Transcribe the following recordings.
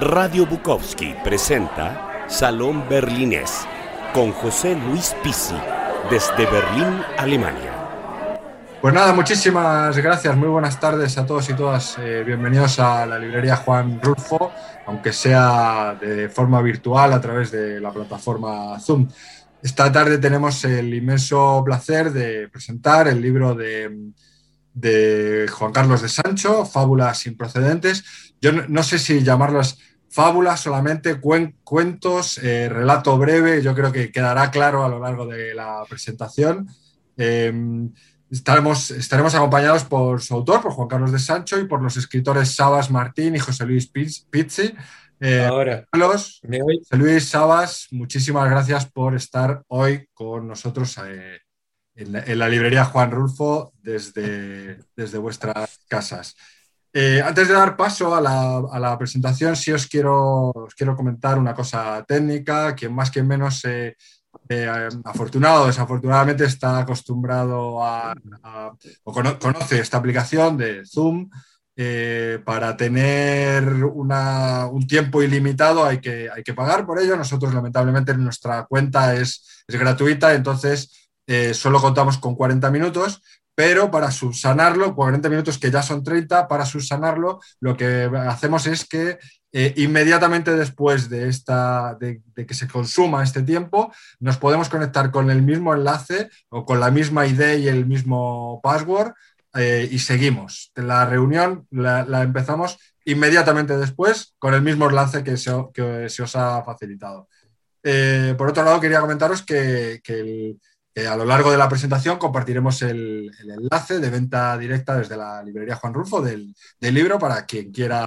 Radio Bukowski presenta Salón Berlinés con José Luis Pisi desde Berlín, Alemania. Pues nada, muchísimas gracias, muy buenas tardes a todos y todas. Eh, bienvenidos a la librería Juan Rulfo, aunque sea de forma virtual a través de la plataforma Zoom. Esta tarde tenemos el inmenso placer de presentar el libro de, Juan Carlos de Sancho, Fábulas sin procedentes. Yo no, sé si llamarlas fábulas solamente, cuentos, eh, relato breve, yo creo que quedará claro a lo largo de la presentación. Em, estaremos, estaremos acompañados por su autor, por Juan Carlos de Sancho, y por los escritores Sabas Martín y José Luis Pizzi. Eh, Ahora, Carlos, José Luis Sabas, muchísimas gracias por estar hoy con nosotros eh, en, la, librería Juan Rulfo desde, desde vuestras casas. Eh, antes de dar paso a la, presentación, sí os quiero, os quiero comentar una cosa técnica, quien más, quien menos eh, afortunado o desafortunadamente está acostumbrado a, o conoce esta aplicación de Zoom. Eh, para tener un tiempo ilimitado hay que, hay que pagar por ello. Nosotros, lamentablemente, nuestra cuenta es, es gratuita, entonces eh, solo contamos con 40 minutos, pero para subsanarlo, 40 minutos que ya son 30, para subsanarlo, lo que hacemos es que eh, inmediatamente después de, esta, de, que se consuma este tiempo, nos podemos conectar con el mismo enlace o con la misma ID y el mismo password eh, y seguimos. La reunión la, empezamos inmediatamente después con el mismo enlace que se, que se os ha facilitado. Eh, por otro lado, quería comentaros que, a lo largo de la presentación compartiremos el, enlace de venta directa desde la librería Juan Rulfo del, libro para quien quiera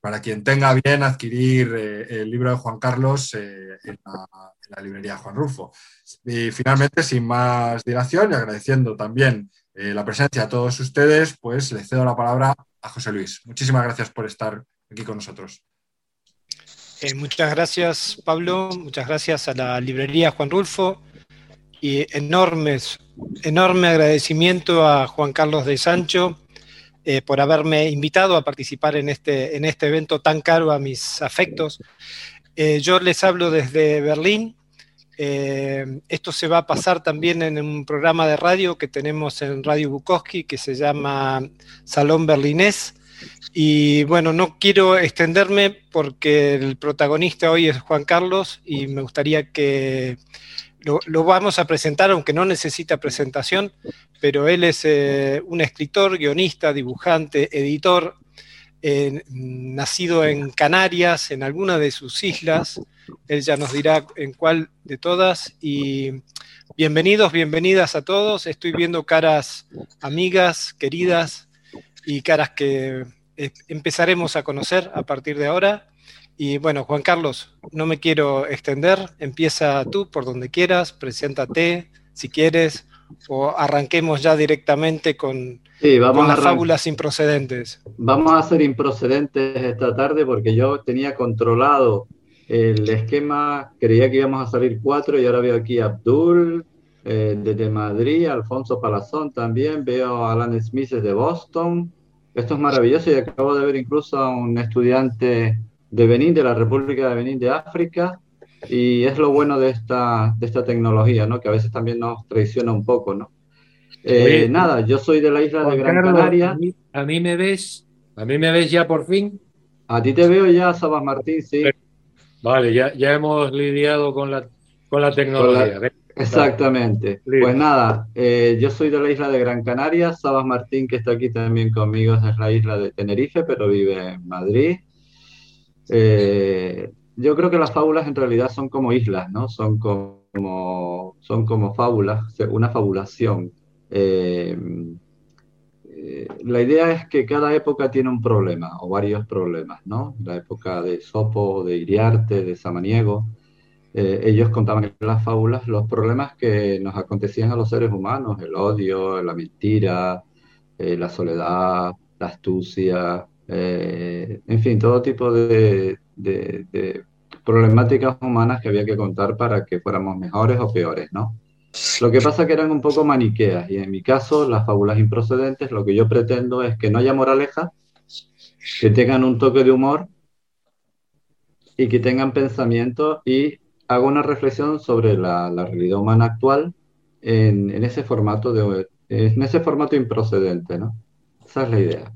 para quien tenga bien adquirir eh, el libro de Juan Carlos eh, en, la, librería Juan Rufo. Y finalmente, sin más dilación y agradeciendo también eh, la presencia a todos ustedes, pues le cedo la palabra a José Luis. Muchísimas gracias por estar aquí con nosotros. muchas gracias, Pablo. Muchas gracias a la librería Juan Rulfo y enormes, enorme agradecimiento a Juan Carlos de Sancho eh, por haberme invitado a participar en este, en este evento tan caro a mis afectos. Eh, yo les hablo desde Berlín. Eh, esto se va a pasar también en un programa de radio que tenemos en Radio Bukowski que se llama Salón Berlinés. Y bueno, no quiero extenderme porque el protagonista hoy es Juan Carlos y me gustaría que lo, vamos a presentar, aunque no necesita presentación, pero él es eh, un escritor, guionista, dibujante, editor, nacido en Canarias, en alguna de sus islas. Él ya nos dirá en cuál de todas. Y bienvenidos, bienvenidas a todos. Estoy viendo caras amigas, queridas y caras que eh, empezaremos a conocer a partir de ahora. Y bueno, Juan Carlos, no me quiero extender, empieza tú por donde quieras, preséntate si quieres, o arranquemos ya directamente con, las fábulas improcedentes. Vamos a ser improcedentes esta tarde porque yo tenía controlado el esquema, creía que íbamos a salir cuatro y ahora veo aquí a Abdul eh, desde Madrid, Alfonso Palazón también, veo a Alan Smith de Boston. Esto es maravilloso y acabo de ver incluso a un estudiante de Benín, de la República de Benín de África, y es lo bueno de esta, de esta tecnología, ¿no? Que a veces también nos traiciona un poco, ¿no? Eh, nada, yo soy de la isla de Gran Canaria. A mí, me ves? ¿A mí me ves ya por fin? A ti te veo ya, Sabas Martín, sí. Vale, ya, ya hemos lidiado con la, con la tecnología. Exactamente. Pues nada, eh, yo soy de la isla de Gran Canaria, Sabas Martín, que está aquí también conmigo, es la isla de Tenerife, pero vive en Madrid. Eh, yo creo que las fábulas en realidad son como islas, ¿no? Son como, son como fábulas, una fabulación. Eh, eh, la idea es que cada época tiene un problema o varios problemas, ¿no? La época de Sopo, de Iriarte, de Samaniego, ellos contaban en las fábulas los problemas que nos acontecían a los seres humanos, el odio, la mentira, la soledad, la astucia, eh, en fin, todo tipo de, problemáticas humanas que había que contar para que fuéramos mejores o peores, ¿no? Lo que pasa que eran un poco maniqueas y en mi caso las fábulas improcedentes lo que yo pretendo es que no haya moraleja, que tengan un toque de humor y que tengan pensamiento y hago una reflexión sobre la, la realidad humana actual en, en, ese formato de en ese formato improcedente, ¿no? Esa es la idea.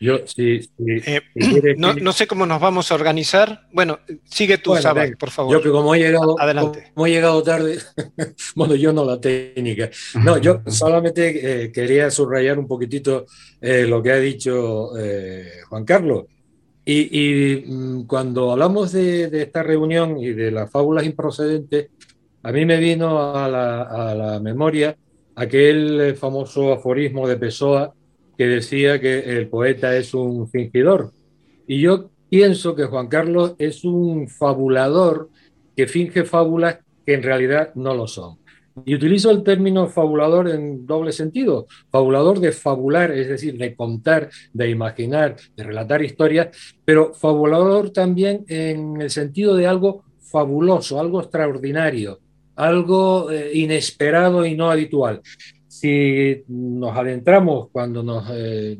Yo, sí, eh, no, sé cómo nos vamos a organizar. Bueno, sigue tú, bueno, por favor. Yo que como he llegado, Adelante. Como he llegado tarde, bueno, yo no la técnica. No, yo solamente eh, quería subrayar un poquitito eh, lo que ha dicho Juan Carlos. Y, mm, cuando hablamos de, de, esta reunión y de las fábulas improcedentes, a mí me vino a la, a la memoria aquel famoso aforismo de Pessoa que decía que el poeta es un fingidor. Y yo pienso que Juan Carlos es un fabulador que finge fábulas que en realidad no lo son. Y utilizo el término fabulador en doble sentido. Fabulador de fabular, es decir, de contar, de imaginar, de relatar historias, pero fabulador también en el sentido de algo fabuloso, algo extraordinario, algo eh, inesperado y no habitual si nos adentramos cuando nos eh,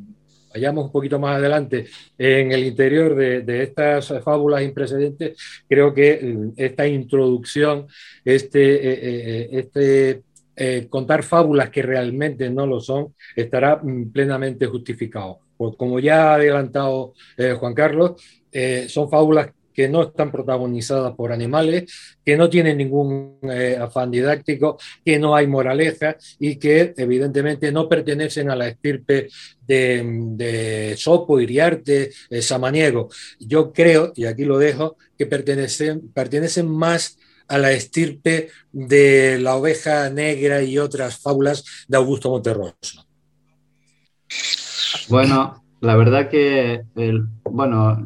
vayamos un poquito más adelante en el interior de, estas fábulas imprecedentes, creo que mm, esta introducción, este, eh, eh, este contar fábulas que realmente no lo son, estará mm, plenamente justificado. Pues como ya ha adelantado Juan Carlos, son fábulas que no están protagonizadas por animales, que no tienen ningún eh, afán didáctico, que no hay moraleja y que evidentemente no pertenecen a la estirpe de, Sopo, Iriarte, eh, Samaniego. Yo creo, y aquí lo dejo, que pertenecen, pertenecen más a la estirpe de la oveja negra y otras fábulas de Augusto Monterroso. Bueno, la verdad que, el, bueno,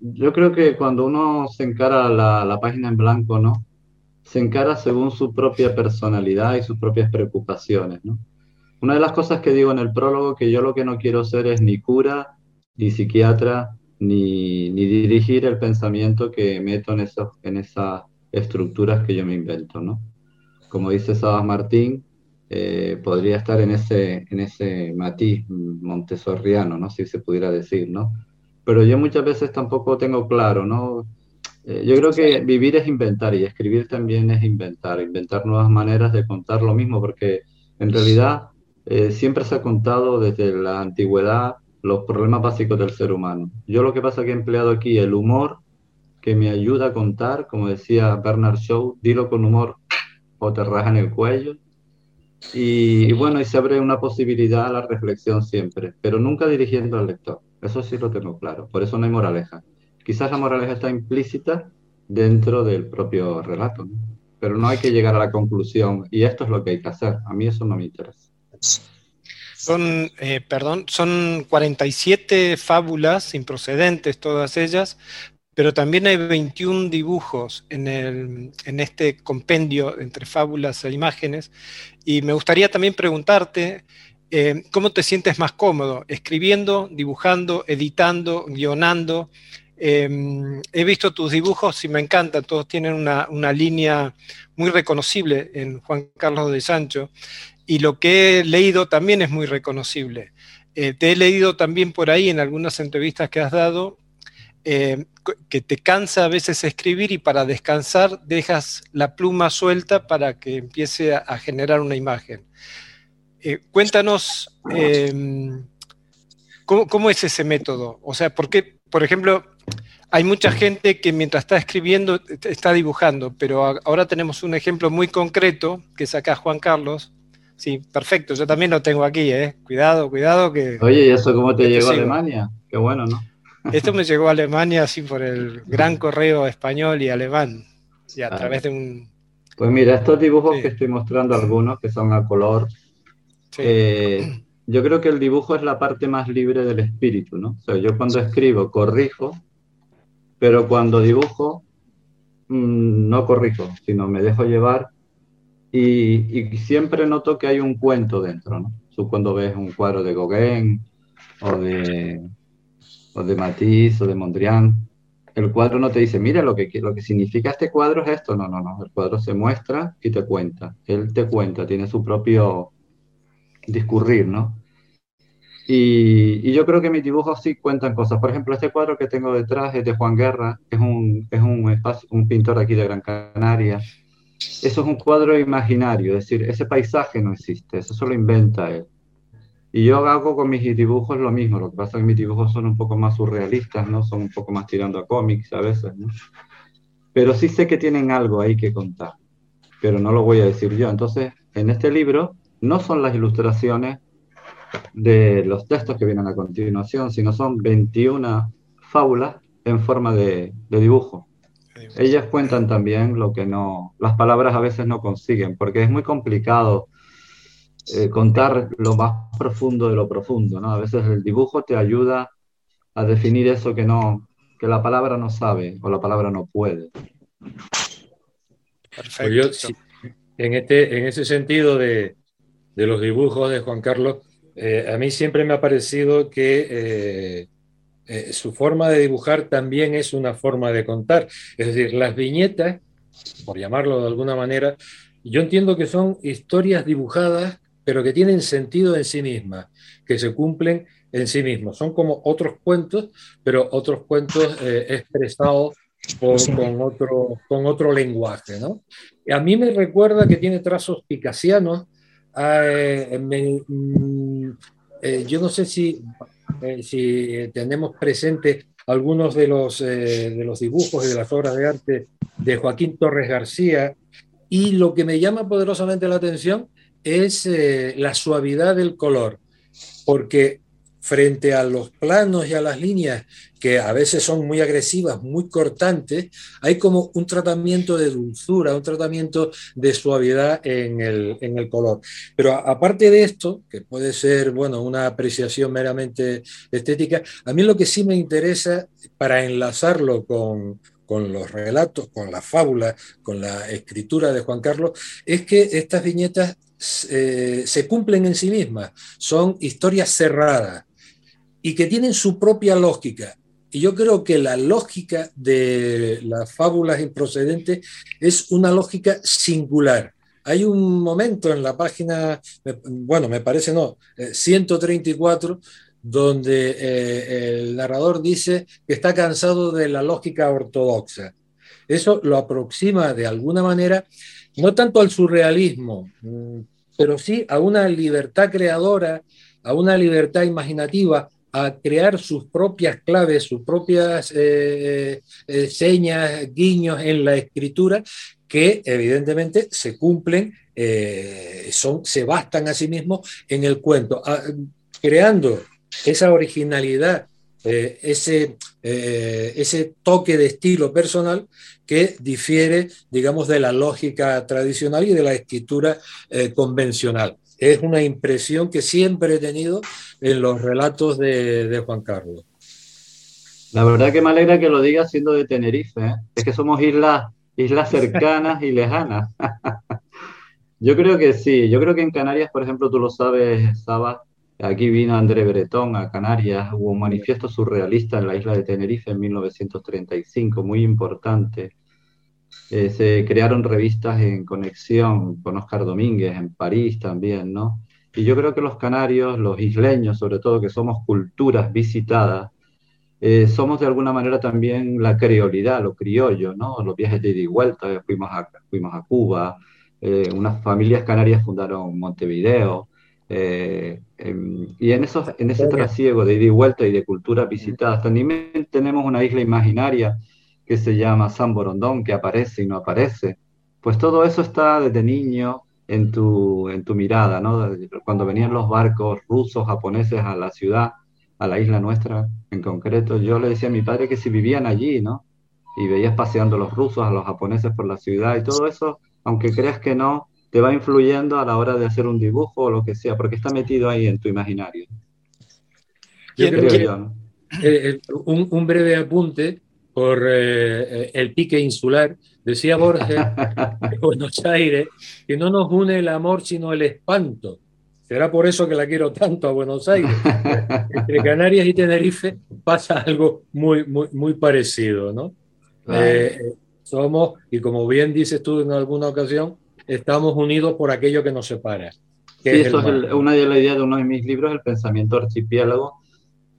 yo creo que cuando uno se encara la, la, página en blanco, ¿no? Se encara según su propia personalidad y sus propias preocupaciones, ¿no? Una de las cosas que digo en el prólogo, que yo lo que no quiero ser es ni cura, ni psiquiatra, ni, ni dirigir el pensamiento que meto en, esos, en esas estructuras que yo me invento, ¿no? Como dice Sabas Martín, eh, podría estar en ese, en ese matiz montessoriano, ¿no? Si se pudiera decir, ¿no? Pero yo muchas veces tampoco tengo claro, ¿no? Eh, yo creo que vivir es inventar y escribir también es inventar, inventar nuevas maneras de contar lo mismo, porque en realidad eh, siempre se ha contado desde la antigüedad los problemas básicos del ser humano. Yo lo que pasa es que he empleado aquí el humor que me ayuda a contar, como decía Bernard Shaw, dilo con humor o te rajan el cuello. Y, y bueno, y se abre una posibilidad a la reflexión siempre, pero nunca dirigiendo al lector. Eso sí lo tengo claro. Por eso no hay moraleja. Quizás la moraleja está implícita dentro del propio relato, pero no hay que llegar a la conclusión y esto es lo que hay que hacer. A mí eso no me interesa. Son, eh, perdón, son 47 fábulas improcedentes todas ellas, pero también hay 21 dibujos en, el, en, este compendio entre fábulas e imágenes. Y me gustaría también preguntarte eh, ¿cómo te sientes más cómodo? ¿Escribiendo, dibujando, editando, guionando? Em, he visto tus dibujos y me encantan, todos tienen una, línea muy reconocible en Juan Carlos de Sancho y lo que he leído también es muy reconocible. Eh, te he leído también por ahí en algunas entrevistas que has dado eh, que te cansa a veces escribir y para descansar dejas la pluma suelta para que empiece a generar una imagen. Eh, cuéntanos em, ¿cómo, es ese método. O sea, porque, por ejemplo, hay mucha gente que mientras está escribiendo está dibujando, pero ahora tenemos un ejemplo muy concreto que es acá Juan Carlos. Sí, perfecto, yo también lo tengo aquí, ¿eh? Cuidado, cuidado que... Oye, ¿y eso cómo te llegó a Alemania? Qué bueno, ¿no? Esto me llegó a Alemania así por el gran correo español y alemán, y a ah. través de un... Pues mira, estos dibujos que estoy mostrando algunos, que son a color, eh, yo creo que el dibujo es la parte más libre del espíritu, ¿no? O sea, yo cuando escribo corrijo, pero cuando dibujo mm, no corrijo, sino me dejo llevar y, siempre noto que hay un cuento dentro, ¿no? Tú cuando ves un cuadro de Gauguin o de, o de Matisse o de Mondrian, el cuadro no te dice, mira lo que, lo que significa este cuadro es esto, no, no, no, el cuadro se muestra y te cuenta, él te cuenta, tiene su propio discurrir, ¿no? Y, yo creo que mis dibujos sí cuentan cosas. Por ejemplo, este cuadro que tengo detrás es de Juan Guerra, es un, es un, un pintor aquí de Gran Canaria. Eso es un cuadro imaginario, es decir, ese paisaje no existe, eso solo inventa él. Y yo hago con mis dibujos lo mismo, lo que pasa es que mis dibujos son un poco más surrealistas, ¿no? Son un poco más tirando a cómics a veces, ¿no? Pero sí sé que tienen algo ahí que contar, pero no lo voy a decir yo. Entonces, en este libro no son las ilustraciones de los textos que vienen a continuación, sino son 21 fábulas en forma de, dibujo. Ellas cuentan también lo que no, las palabras a veces no consiguen, porque es muy complicado eh, contar lo más profundo de lo profundo, ¿no? A veces el dibujo te ayuda a definir eso que no, que la palabra no sabe o la palabra no puede. Perfecto. Pues en, este, en ese sentido de, de los dibujos de Juan Carlos, eh, a mí siempre me ha parecido que eh, eh, su forma de dibujar también es una forma de contar. Es decir, las viñetas, por llamarlo de alguna manera, yo entiendo que son historias dibujadas, pero que tienen sentido en sí mismas, que se cumplen en sí mismos. Son como otros cuentos, pero otros cuentos expresados con, otro, con otro lenguaje. ¿no? A mí me recuerda que tiene trazos picasianos Ah, eh, mm, eh, yo no sé si, eh, si tenemos presente algunos de los, de los dibujos y de las obras de arte de Joaquín Torres García, y lo que me llama poderosamente la atención es la suavidad del color, porque frente a los planos y a las líneas que a veces son muy agresivas, muy cortantes, hay como un tratamiento de dulzura, un tratamiento de suavidad en el, color. Pero aparte de esto, que puede ser, bueno, una apreciación meramente estética, a mí lo que sí me interesa para enlazarlo con, los relatos, con la fábula, con la escritura de Juan Carlos, es que estas viñetas eh, se cumplen en sí mismas, son historias cerradas y que tienen su propia lógica. Y yo creo que la lógica de las fábulas improcedentes es una lógica singular. Hay un momento en la página, bueno, me parece no, 134, eh, donde eh, el narrador dice que está cansado de la lógica ortodoxa. Eso lo aproxima de alguna manera, no tanto al surrealismo, mm, pero sí a una libertad creadora, a una libertad imaginativa, a crear sus propias claves, sus propias eh, eh, señas, guiños en la escritura, que evidentemente se cumplen, eh, son, se bastan a sí mismos en el cuento, ah, creando esa originalidad, ese, ese toque de estilo personal que difiere, digamos, de la lógica tradicional y de la escritura convencional es una impresión que siempre he tenido en los relatos de, Juan Carlos. La verdad que me alegra que lo digas siendo de Tenerife, ¿eh? es que somos islas, islas cercanas y lejanas. yo creo que sí, yo creo que en Canarias, por ejemplo, tú lo sabes, Saba, aquí vino André Bretón a Canarias, hubo un manifiesto surrealista en la isla de Tenerife en 1935, muy importante. Eh, se crearon revistas en conexión con Oscar Domínguez en París también, ¿no? Y yo creo que los canarios, los isleños sobre todo, que somos culturas visitadas, eh, somos de alguna manera también la creolidad, lo criollo, ¿no? Los viajes de ida y vuelta, fuimos a, fuimos a Cuba, eh, unas familias canarias fundaron Montevideo, em, y en, esos, en ese trasiego de ida y vuelta y de culturas visitadas, también tenemos una isla imaginaria que se llama San Borondón, que aparece y no aparece. Pues todo eso está desde niño en tu, en tu mirada, ¿no? Cuando venían los barcos rusos, japoneses a la ciudad, a la isla nuestra en concreto, yo le decía a mi padre que si vivían allí, ¿no? Y veías paseando a los rusos, a los japoneses por la ciudad y todo eso, aunque creas que no, te va influyendo a la hora de hacer un dibujo o lo que sea, porque está metido ahí en tu imaginario. un, breve apunte por eh, eh, el pique insular. Decía Borges de Buenos Aires que no nos une el amor sino el espanto. Será por eso que la quiero tanto a Buenos Aires. Entre Canarias y Tenerife pasa algo muy, muy, muy parecido, ¿no? Eh, somos, y como bien dices tú en alguna ocasión, estamos unidos por aquello que nos separa. Sí, eso es una de las ideas de uno de mis libros, El pensamiento archipiélago,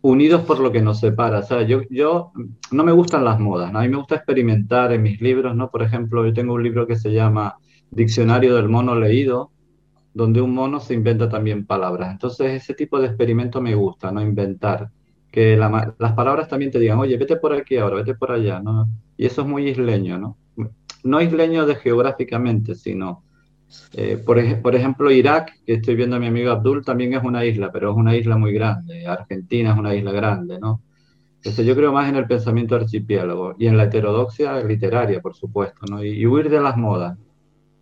unidos por lo que nos separa. O sea, yo, yo no me gustan las modas, ¿no? a mí me gusta experimentar en mis libros, ¿no? Por ejemplo, yo tengo un libro que se llama Diccionario del mono leído, donde un mono se inventa también palabras. Entonces, ese tipo de experimento me gusta, ¿no? Inventar. Que las palabras también te digan, oye, vete por aquí ahora, vete por allá, ¿no? Y eso es muy isleño, ¿no? No isleño de geográficamente, sino, eh, por, ejemplo, Irak, que estoy viendo a mi amigo Abdul, también es una isla, pero es una isla muy grande. Argentina es una isla grande, ¿no? Entonces, yo creo más en el pensamiento archipiélago y en la heterodoxia literaria, por supuesto, ¿no? y huir de las modas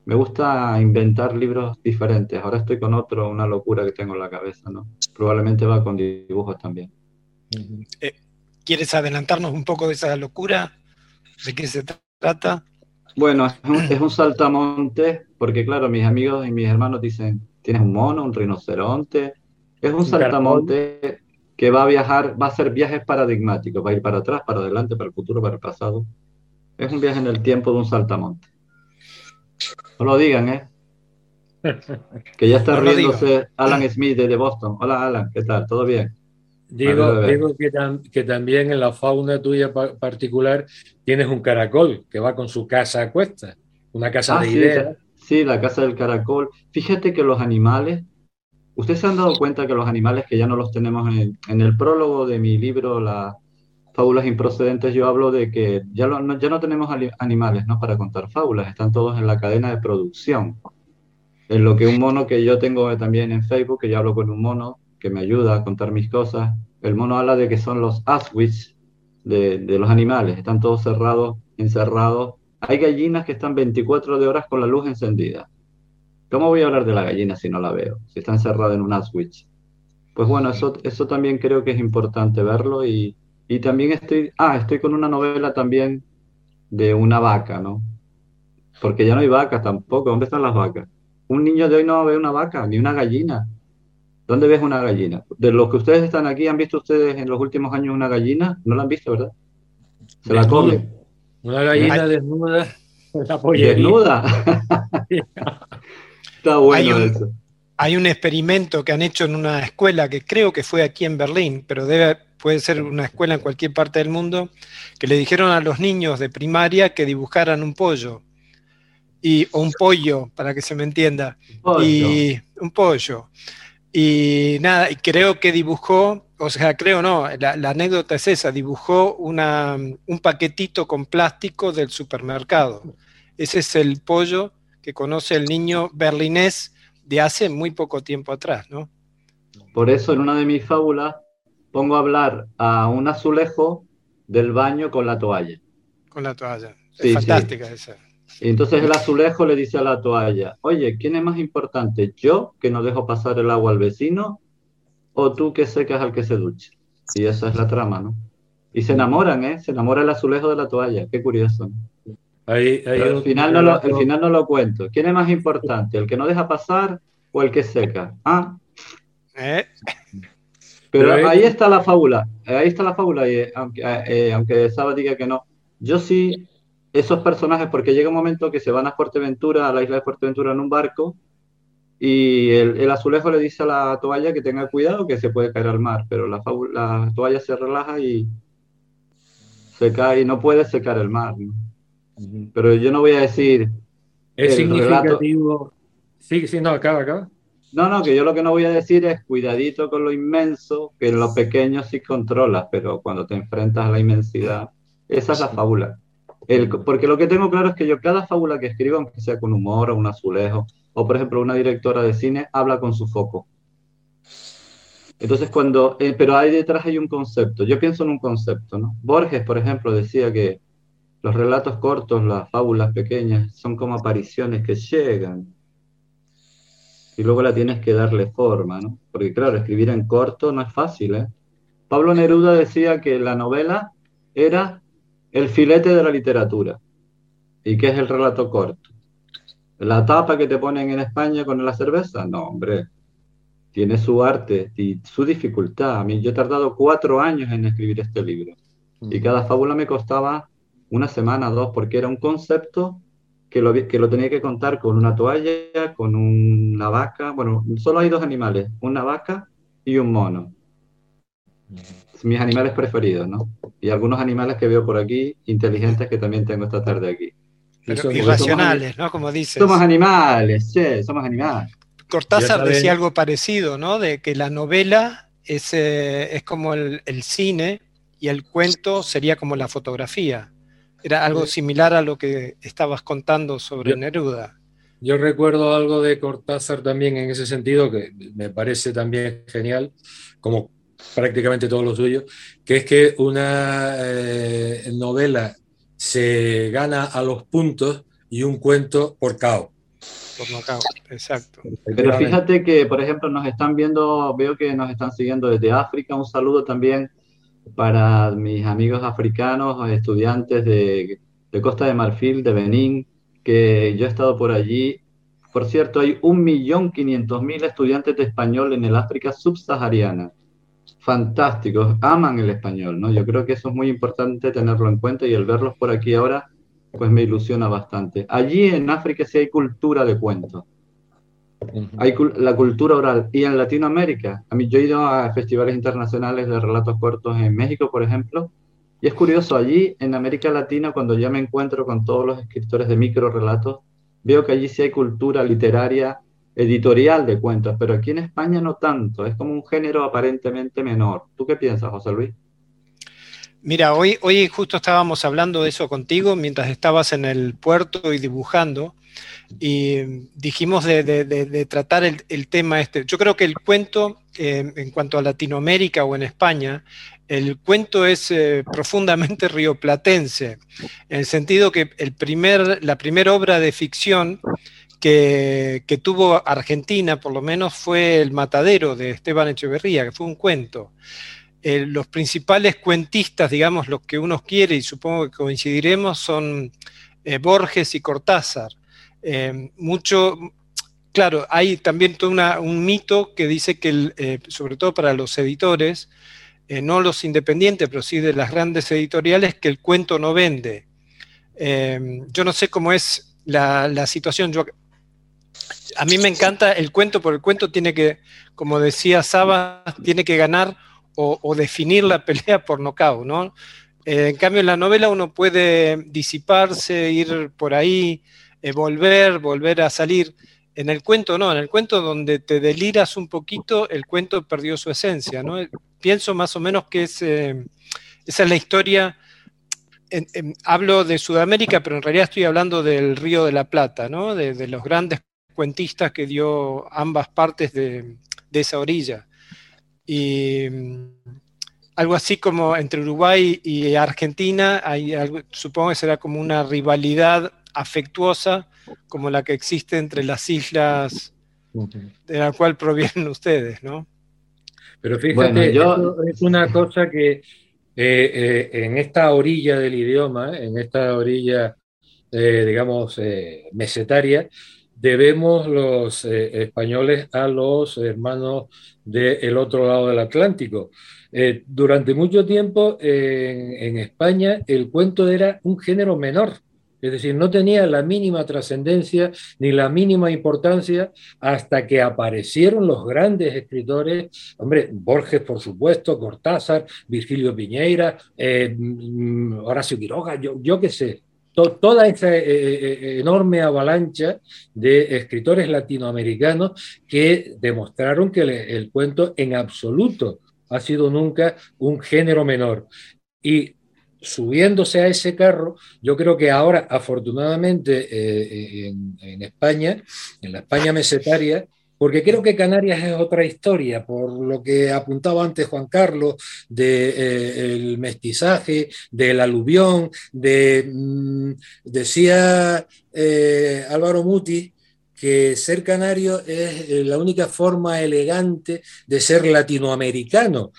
me gusta inventar libros diferentes. Ahora estoy con otro, una locura que tengo en la cabeza, ¿no? Probablemente va con dibujos también. Eh, ¿Quieres adelantarnos un poco de esa locura? ¿De qué se trata? Bueno, es un, saltamonte, porque claro, mis amigos y mis hermanos dicen, tienes un mono, un rinoceronte. Es un saltamonte que va a viajar, va a hacer viajes paradigmáticos, va a ir para atrás, para adelante, para el futuro, para el pasado. Es un viaje en el tiempo de un saltamonte. No lo digan, ¿eh? Que ya está riéndose Alan Smith de Boston. Hola, Alan, ¿qué tal? ¿Todo bien? Digo, digo que, también en la fauna tuya particular tienes un caracol que va con su casa a cuesta, una casa ah, de ideas. Sí, la casa del caracol. Fíjate que los animales, ustedes se han dado cuenta que los animales que ya no los tenemos en, en el prólogo de mi libro, la, fábulas improcedentes yo hablo de que ya, no, ya no tenemos animales ¿no? para contar fábulas, están todos en la cadena de producción. En lo que un mono que yo tengo también en Facebook, que yo hablo con un mono que me ayuda a contar mis cosas, el mono habla de que son los aswits de, de los animales, están todos cerrados, encerrados. Hay gallinas que están 24 de horas con la luz encendida. ¿Cómo voy a hablar de la gallina si no la veo? Si está encerrada en un aswitch. Pues bueno, eso, eso también creo que es importante verlo y, y también estoy, ah, estoy con una novela también de una vaca, ¿no? Porque ya no hay vacas tampoco. ¿Dónde están las vacas? Un niño de hoy no ve una vaca, ni una gallina. ¿Dónde ves una gallina? De los que ustedes están aquí, ¿han visto ustedes en los últimos años una gallina? No la han visto, ¿verdad? Se la comen. Una gallina desnuda. Desnuda. Está bueno eso. Hay un experimento que han hecho en una escuela que creo que fue aquí en Berlín, pero debe puede ser una escuela en cualquier parte del mundo, que le dijeron a los niños de primaria que dibujaran un pollo. Y, o un pollo, para que se me entienda. Y un pollo. Y nada, y creo que dibujó, o sea, creo no, la, anécdota es esa, dibujó una, un paquetito con plástico del supermercado. Ese es el pollo que conoce el niño berlinés de hace muy poco tiempo atrás, ¿no? Por eso en una de mis fábulas pongo a hablar a un azulejo del baño con la toalla. Con la toalla. Es fantástica esa. Y entonces el azulejo le dice a la toalla, oye, ¿quién es más importante? ¿Yo que no dejo pasar el agua al vecino o tú que secas al que se duche? Y esa es la trama, ¿no? Y se enamoran, ¿eh? Se enamora el azulejo de la toalla. Qué curioso. Ahí, al final no lo, el final no lo cuento. ¿Quién es más importante? ¿El que no deja pasar o el que seca? Ah. ¿Eh? Pero, ahí está la fábula, ahí está la fábula, y, eh, aunque, eh, aunque Saba diga que no. Yo sí, esos personajes, porque llega un momento que se van a Fuerteventura, a la isla de Fuerteventura en un barco, y el, azulejo le dice a la toalla que tenga cuidado, que se puede caer al mar, pero la, la toalla se relaja y se cae y no puede secar el mar. Pero yo no voy a decir... Es significativo. Sí, sí, no, acaba, acaba. No, no, que yo lo que no voy a decir es cuidadito con lo inmenso, que en lo pequeño sí controlas, pero cuando te enfrentas a la inmensidad, esa es la fábula. Porque lo que tengo claro es que yo cada fábula que escribo, aunque sea con humor o un azulejo, o por ejemplo una directora de cine, habla con su foco. Entonces cuando, eh, pero ahí detrás hay un concepto, yo pienso en un concepto, ¿no? Borges, por ejemplo, decía que los relatos cortos, las fábulas pequeñas, son como apariciones que llegan, y luego la tienes que darle forma, ¿no? Porque claro, escribir en corto no es fácil, ¿eh? Pablo Neruda decía que la novela era el filete de la literatura. ¿Y qué es el relato corto? ¿La tapa que te ponen en España con la cerveza? No, hombre. Tiene su arte y su dificultad. A mí, yo he tardado cuatro años en escribir este libro. Y mm. cada fábula me costaba una semana, dos, porque era un concepto que lo, que lo tenía que contar con una toalla, con una vaca. Bueno, solo hay dos animales, una vaca y un mono. Mis animales preferidos, ¿no? Y algunos animales que veo por aquí, inteligentes, que también tengo esta tarde aquí. Pero irracionales, ¿no? Como dices. Somos animales, sí, somos animales. Cortázar decía algo parecido, ¿no? De que la novela es, eh, es como el, el, cine y el cuento sería como la fotografía. Era algo similar a lo que estabas contando sobre Neruda. Yo recuerdo algo de Cortázar también en ese sentido, que me parece también genial, como prácticamente todo lo suyo, que es que una eh, novela se gana a los puntos y un cuento por caos. Por nocaut, exacto. Pero fíjate que, por ejemplo, nos están viendo, veo que nos están siguiendo desde África. Un saludo también para mis amigos africanos, estudiantes de, de Costa de Marfil, de Benín, que yo he estado por allí. Por cierto, hay 1.500.000 estudiantes de español en el África subsahariana. Fantásticos, aman el español, ¿no? Yo creo que eso es muy importante tenerlo en cuenta y el verlos por aquí ahora, pues me ilusiona bastante. Allí en África sí hay cultura de cuentos hay la cultura oral. Y en Latinoamérica, a mí yo he ido a festivales internacionales de relatos cortos en México, por ejemplo, y es curioso, allí en América Latina, cuando ya me encuentro con todos los escritores de micro relatos, veo que allí sí hay cultura literaria, editorial de cuentos, pero aquí en España no tanto, es como un género aparentemente menor. ¿Tú qué piensas, José Luis? Mira, hoy, hoy justo estábamos hablando de eso contigo mientras estabas en el puerto y dibujando y dijimos de, tratar el, tema este. Yo creo que el cuento, eh, en cuanto a Latinoamérica o en España, el cuento es eh, profundamente rioplatense, en el sentido que el primer, la primera obra de ficción que, tuvo Argentina, por lo menos, fue El Matadero de Esteban Echeverría, que fue un cuento. Eh, los principales cuentistas, digamos, los que uno quiere, y supongo que coincidiremos, son Borges y Cortázar. Eh, mucho, claro, hay también todo un mito que dice que, eh, sobre todo para los editores, eh, no los independientes, pero sí de las grandes editoriales, que el cuento no vende. yo no sé cómo es la, situación. A mí me encanta el cuento, porque el cuento tiene que, como decía Saba, tiene que ganar o, definir la pelea por nocaut, ¿no? en cambio, en la novela uno puede disiparse, ir por ahí, eh, volver, volver a salir. En el cuento no, en el cuento donde te deliras un poquito, el cuento perdió su esencia, ¿no? Pienso más o menos que es, eh, esa es la historia, hablo de Sudamérica, pero en realidad estoy hablando del Río de la Plata, ¿no? De, los grandes cuentistas que dio ambas partes de, esa orilla. Y mm, algo así como entre Uruguay y Argentina, hay supongo que será como una rivalidad afectuosa como la que existe entre las islas de la cual provienen ustedes, ¿no? Pero fíjate, es una cosa que eh, eh, en esta orilla del idioma, en esta orilla, eh, digamos, mesetaria, debemos los españoles a los hermanos del otro lado del Atlántico. durante mucho tiempo en España el cuento era un género menor es decir, no tenía la mínima trascendencia ni la mínima importancia hasta que aparecieron los grandes escritores, hombre, Borges, por supuesto, Cortázar, Virgilio Piñeira, eh, mm, Horacio Quiroga, yo, yo qué sé, toda esa eh, eh, enorme avalancha de escritores latinoamericanos que demostraron que el cuento en absoluto ha sido nunca un género menor. Y subiéndose a ese carro, yo creo que ahora, afortunadamente, eh, en, España, en la España mesetaria, porque creo que Canarias es otra historia, por lo que apuntaba antes Juan Carlos, del eh, mestizaje, del aluvión, de, mm, decía eh, Álvaro Muti, que ser canario es la única forma elegante de ser latinoamericano,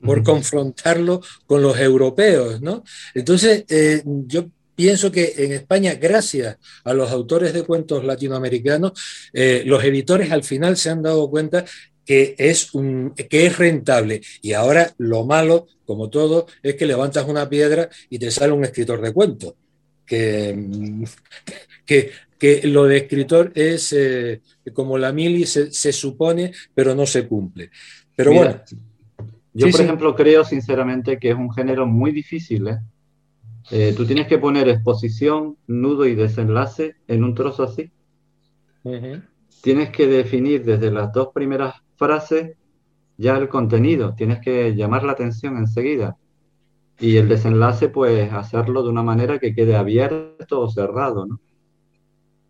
por confrontarlo con los europeos, ¿no? Entonces, eh, yo pienso que en España, gracias a los autores de cuentos latinoamericanos, eh, los editores al final se han dado cuenta que es, un, que es rentable. Y ahora lo malo, como todo, es que levantas una piedra y te sale un escritor de cuentos. que, que, que lo de escritor es eh, como la mili se, se, supone, pero no se cumple. Pero bueno. Yo, por ejemplo, creo sinceramente que es un género muy difícil. ¿eh? Eh, tú tienes que poner exposición, nudo y desenlace en un trozo así. Tienes que definir desde las dos primeras frases ya el contenido. Tienes que llamar la atención enseguida. Y el desenlace, pues, hacerlo de una manera que quede abierto o cerrado, ¿no?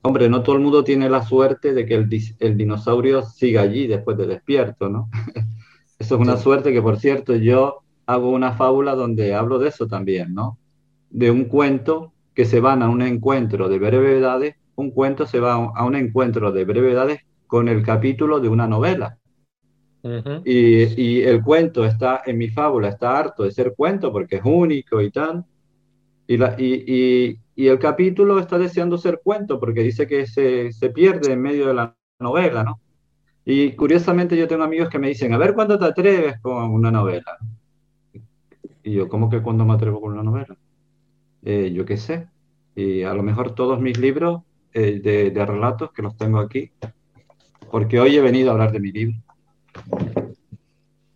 Hombre, no todo el mundo tiene la suerte de que el, el dinosaurio siga allí después de despierto, ¿no? eso es una suerte que, por cierto, yo hago una fábula donde hablo de eso también, ¿no? De un cuento que se van a un encuentro de brevedades, un cuento se va a un encuentro de brevedades con el capítulo de una novela. y, y, el cuento está en mi fábula, está harto de ser cuento porque es único y tal. Y, la, y, y el capítulo está deseando ser cuento porque dice que se, se, pierde en medio de la novela, ¿no? Y curiosamente yo tengo amigos que me dicen, a ver cuándo te atreves con una novela. Y yo, ¿cómo que cuándo me atrevo con una novela? Eh, yo qué sé. Y a lo mejor todos mis libros eh, de, relatos, que los tengo aquí, porque hoy he venido a hablar de mi libro.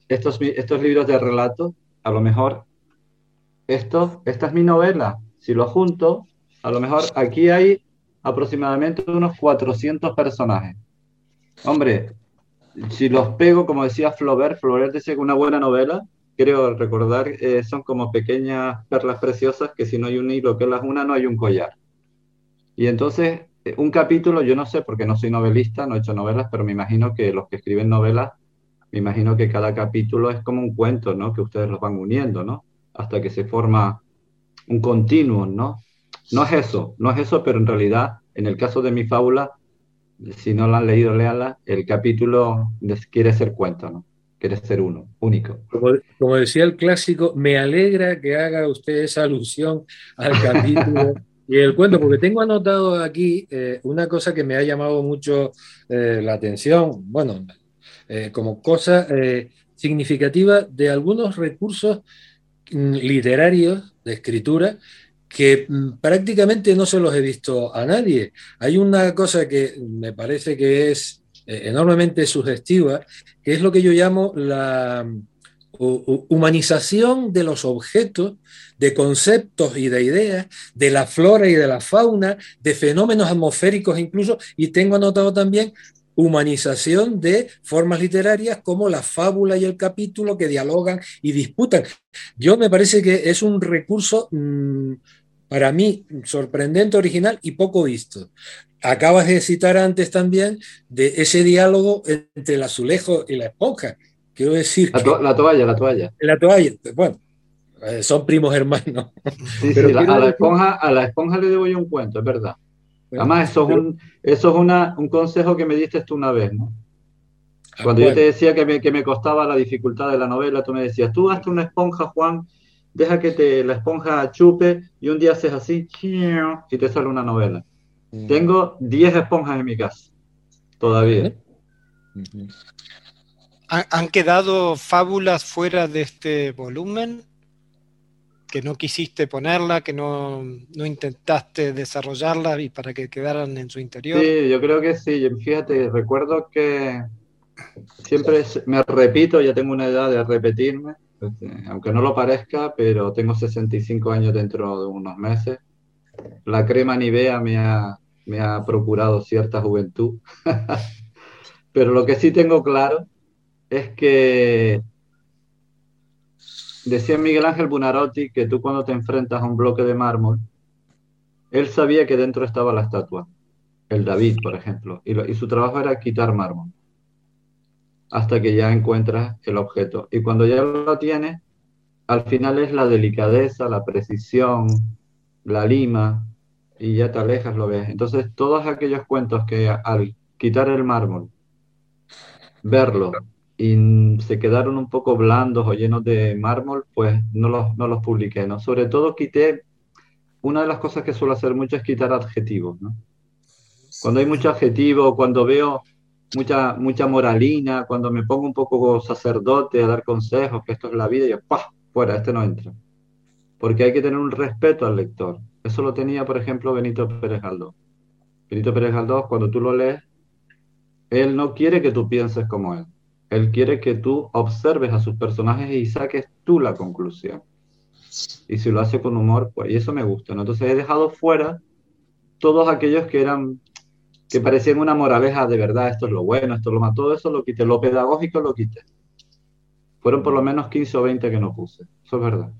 Estos, estos libros de relatos, a lo mejor, esto, esta es mi novela. Si lo junto, a lo mejor aquí hay aproximadamente unos 400 personajes. Hombre, si los pego, como decía Flaubert, Flaubert decía que una buena novela, creo recordar, eh, son como pequeñas perlas preciosas que si no hay un hilo que las una, no hay un collar. Y entonces, eh, un capítulo, yo no sé, porque no soy novelista, no he hecho novelas, pero me imagino que los que escriben novelas, me imagino que cada capítulo es como un cuento, ¿no? Que ustedes los van uniendo, ¿no? Hasta que se forma un continuo, ¿no? No es eso, no es eso, pero en realidad, en el caso de mi fábula, si no la han leído, léala, el capítulo quiere ser cuento, ¿no? Quiere ser uno, único. Como, decía el clásico, me alegra que haga usted esa alusión al capítulo y el cuento, porque tengo anotado aquí eh, una cosa que me ha llamado mucho eh, la atención, bueno, eh, como cosa significativa de algunos recursos mm, literarios de escritura que mm, prácticamente no se los he visto a nadie. Hay una cosa que me parece que es eh, enormemente sugestiva, que es lo que yo llamo la humanización de los objetos, de conceptos y de ideas, de la flora y de la fauna, de fenómenos atmosféricos incluso, y tengo anotado también humanización de formas literarias como la fábula y el capítulo que dialogan y disputan. Yo me parece que es un recurso mmm, para mí sorprendente, original y poco visto. Acabas de citar antes también de ese diálogo entre el azulejo y la esponja. Quiero decir. La, to la toalla, la toalla. La toalla, bueno, eh, son primos hermanos. Sí, Pero sí, a, la esponja, a la esponja le debo yo un cuento, es verdad. Bueno, Además, eso es, un, eso es una, un consejo que me diste tú una vez, ¿no? Ah, Cuando bueno. yo te decía que me, que me costaba la dificultad de la novela, tú me decías, tú hazte una esponja, Juan, deja que te, la esponja chupe y un día haces así y te sale una novela. Mm. Tengo 10 esponjas en mi casa, todavía. ¿Han quedado fábulas fuera de este volumen? que no quisiste ponerla, que no, no, intentaste desarrollarla y para que quedaran en su interior. Sí, yo creo que sí. Fíjate, recuerdo que siempre me repito, ya tengo una edad de repetirme, aunque no lo parezca, pero tengo 65 años dentro de unos meses. La crema Nivea me ha, me ha procurado cierta juventud. pero lo que sí tengo claro es que decía Miguel Ángel Bunarotti que tú cuando te enfrentas a un bloque de mármol, él sabía que dentro estaba la estatua, el David, por ejemplo, y, lo, y su trabajo era quitar mármol hasta que ya encuentras el objeto. Y cuando ya lo tienes, al final es la delicadeza, la precisión, la lima, y ya te alejas, lo ves. Entonces, todos aquellos cuentos que al quitar el mármol, verlo, y se quedaron un poco blandos o llenos de mármol, pues no los, no los publiqué, ¿no? Sobre todo quité, una de las cosas que suelo hacer mucho es quitar adjetivos, ¿no? Cuando hay mucho adjetivo, cuando veo mucha, mucha moralina, cuando me pongo un poco sacerdote a dar consejos, que esto es la vida, y yo, ¡pah! Fuera, este no entra. porque hay que tener un respeto al lector. Eso lo tenía, por ejemplo, Benito Pérez Galdós. Benito Pérez Galdós, cuando tú lo lees, él no quiere que tú pienses como él. Él quiere que tú observes a sus personajes y saques tú la conclusión. Y si lo hace con humor, pues y eso me gusta. Entonces he dejado fuera todos aquellos que eran que parecían una moraleja de verdad, esto es lo bueno, esto es lo malo, todo eso lo quité, lo pedagógico lo quité. Fueron por lo menos 15 o 20 que no puse, eso es verdad.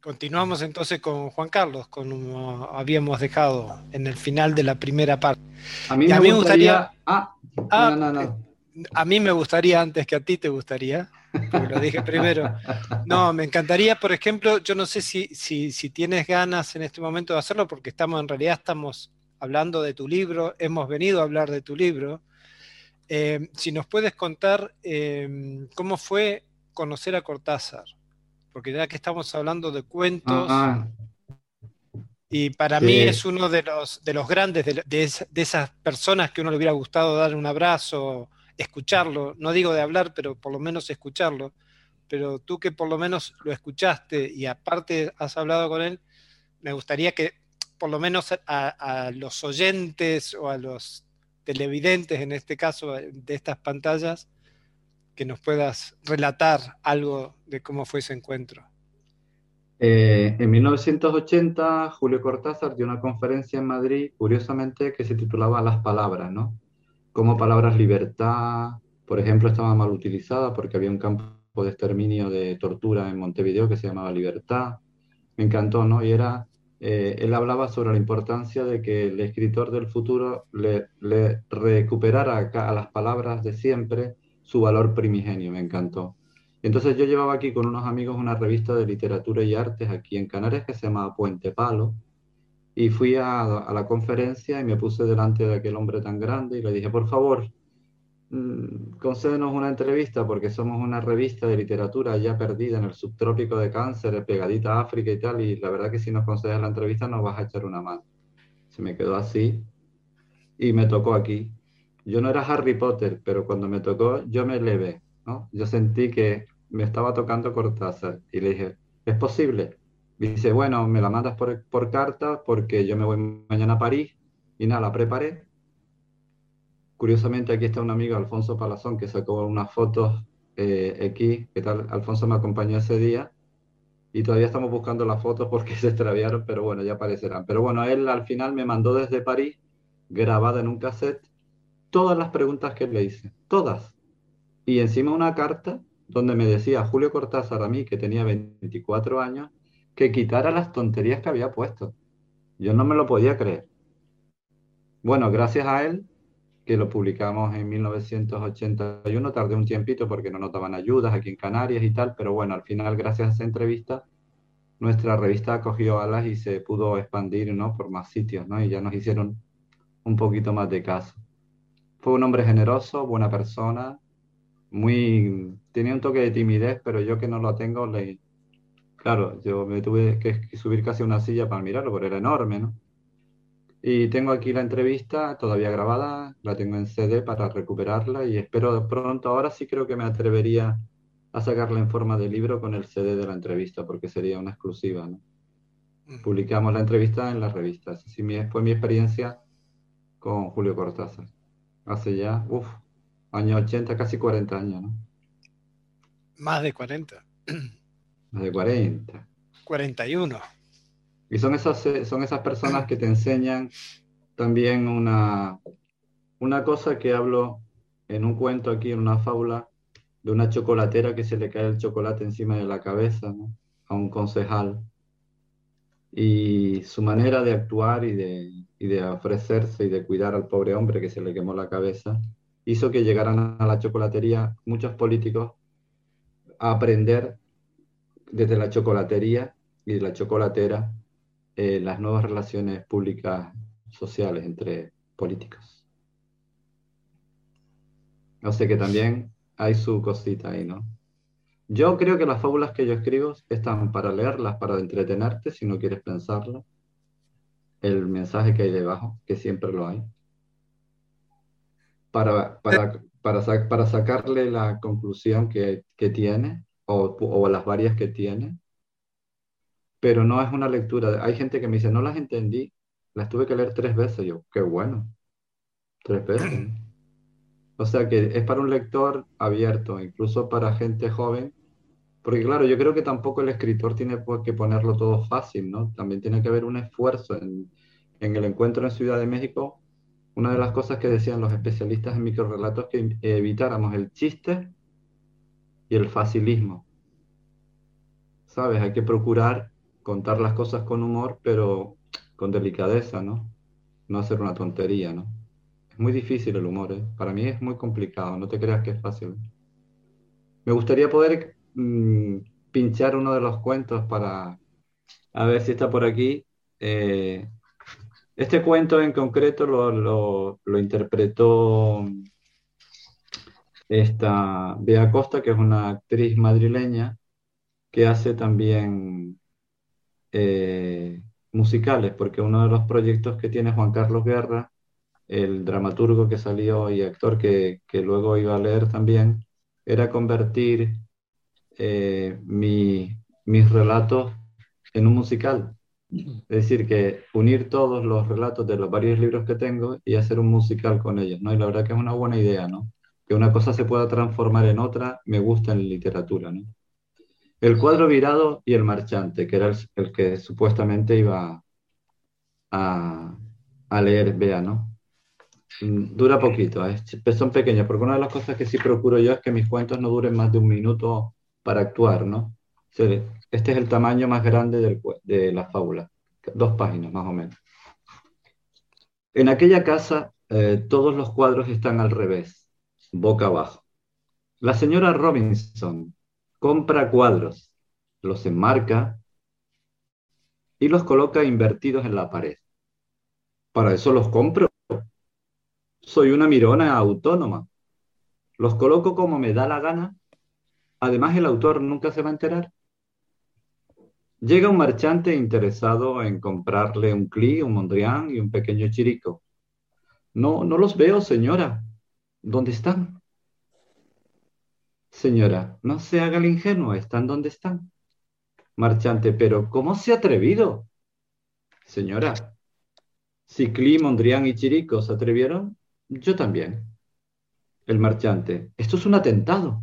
Continuamos entonces con Juan Carlos, como habíamos dejado en el final de la primera parte. A mí, me, gustaría... Ah, ah, no, no, no. A mí me gustaría antes que a ti te gustaría, porque lo dije primero. No, me encantaría, por ejemplo, yo no sé si, si, tienes ganas en este momento de hacerlo, porque estamos en realidad estamos hablando de tu libro, hemos venido a hablar de tu libro. Eh, si nos puedes contar eh, cómo fue conocer a Cortázar porque ya que estamos hablando de cuentos, ah, ah. y para mí es uno de los, de los grandes, de, esas personas que uno le hubiera gustado dar un abrazo, escucharlo, no digo de hablar, pero por lo menos escucharlo, pero tú que por lo menos lo escuchaste y aparte has hablado con él, me gustaría que por lo menos a los oyentes o a los televidentes, en este caso, de estas pantallas, que nos puedas relatar algo de cómo fue ese encuentro. Eh, en 1980, Julio Cortázar dio una conferencia en Madrid, curiosamente, que se titulaba Las palabras, ¿no? Como palabras libertad, por ejemplo, estaba mal utilizada porque había un campo de exterminio de tortura en Montevideo que se llamaba Libertad. Me encantó, ¿no? Y era, eh, él hablaba sobre la importancia de que el escritor del futuro le, le recuperara a las palabras de siempre su valor primigenio, me encantó. Entonces yo llevaba aquí con unos amigos una revista de literatura y artes aquí en Canarias que se llama Puente Palo y fui a, la conferencia y me puse delante de aquel hombre tan grande y le dije, por favor, concédenos una entrevista porque somos una revista de literatura ya perdida en el subtrópico de cáncer, pegadita a África y tal, y la verdad que si nos concedes la entrevista nos vas a echar una mano. Se me quedó así y me tocó aquí. Yo no era Harry Potter, pero cuando me tocó, yo me elevé, ¿no? Yo sentí que me estaba tocando Cortázar y le dije, ¿es posible? dice, bueno, me la mandas por, por carta porque yo me voy mañana a París y nada, la preparé. Curiosamente aquí está un amigo, Alfonso Palazón, que sacó unas fotos eh, aquí. ¿Qué tal? Alfonso me acompañó ese día y todavía estamos buscando las fotos porque se extraviaron, pero bueno, ya aparecerán. Pero bueno, él al final me mandó desde París, grabada en un cassette, todas las preguntas que le hice, todas. Y encima una carta donde me decía Julio Cortázar a mí, que tenía 24 años, que quitara las tonterías que había puesto. Yo no me lo podía creer. Bueno, gracias a él, que lo publicamos en 1981, tardé un tiempito porque no notaban ayudas aquí en Canarias y tal, pero bueno, al final, gracias a esa entrevista, nuestra revista cogió alas y se pudo expandir, ¿no? Por más sitios, ¿no? Y ya nos hicieron un poquito más de caso. Fue un hombre generoso, buena persona, muy... Tenía un toque de timidez, pero yo que no lo tengo, le... Claro, yo me tuve que subir casi una silla para mirarlo, porque era enorme, ¿no? Y tengo aquí la entrevista todavía grabada, la tengo en CD para recuperarla y espero pronto, ahora sí creo que me atrevería a sacarla en forma de libro con el CD de la entrevista, porque sería una exclusiva, ¿no? Publicamos la entrevista en la revista. Así fue mi experiencia con Julio Cortázar hace ya, uff, años 80, casi 40 años, ¿no? Más de 40. Más de 40. 41. Y son esas, eh, son esas personas que te enseñan también una, una cosa que hablo en un cuento aquí, en una fábula, de una chocolatera que se le cae el chocolate encima de la cabeza a un concejal. Y su manera de actuar y de, y de ofrecerse y de cuidar al pobre hombre que se le quemó la cabeza, hizo que llegaran a la chocolatería muchos políticos a aprender desde la chocolatería y de la chocolatera eh, las nuevas relaciones públicas sociales entre políticos. O sea que también hay su cosita ahí, ¿no? Yo creo que las fábulas que yo escribo están para leerlas, para entretenerte si no quieres pensarlas el mensaje que hay debajo, que siempre lo hay, para, para, para, para sacarle la conclusión que, que tiene o, o, las varias que tiene, pero no es una lectura. Hay gente que me dice, no las entendí, las tuve que leer tres veces. Yo, qué bueno, tres veces. O sea que es para un lector abierto, incluso para gente joven, porque claro, yo creo que tampoco el escritor tiene que ponerlo todo fácil, ¿no? También tiene que haber un esfuerzo. En, en el encuentro en Ciudad de México, una de las cosas que decían los especialistas en microrelatos es que evitáramos el chiste y el facilismo. ¿Sabes? Hay que procurar contar las cosas con humor, pero con delicadeza, ¿no? No hacer una tontería, ¿no? Es muy difícil el humor, ¿eh? Para mí es muy complicado, no te creas que es fácil. Me gustaría poder mm, pinchar uno de los cuentos para... A ver si está por aquí. Eh, este cuento en concreto lo, lo, interpretó esta Bea Costa, que es una actriz madrileña que hace también eh, musicales, porque uno de los proyectos que tiene Juan Carlos Guerra, el dramaturgo que salió y actor que, luego iba a leer también, era convertir eh, mis relatos en un musical. Es decir, que unir todos los relatos de los varios libros que tengo y hacer un musical con ellos, ¿no? Y la verdad que es una buena idea, ¿no? Que una cosa se pueda transformar en otra, me gusta en literatura, ¿no? El cuadro virado y el marchante, que era el, que supuestamente iba a, leer Bea, ¿no? Dura poquito, son pequeños, porque una de las cosas que sí procuro yo es que mis cuentos no duren más de un minuto para actuar, ¿no? Este es el tamaño más grande de la fábula, dos páginas más o menos. En aquella casa eh, todos los cuadros están al revés, boca abajo. La señora Robinson, compra cuadros, los enmarca y los coloca invertidos en la pared. Para eso los compro. Soy una mirona autónoma. Los coloco como me da la gana. Además, el autor nunca se va a enterar. Llega un marchante interesado en comprarle un Cli, un Mondrian y un pequeño chirico. No, no los veo, señora. ¿Dónde están? Señora, no se haga el ingenuo, están donde están. Marchante, pero ¿cómo se ha atrevido? Señora, si Cli, Mondrian y Chirico se atrevieron, yo también. El marchante, esto es un atentado.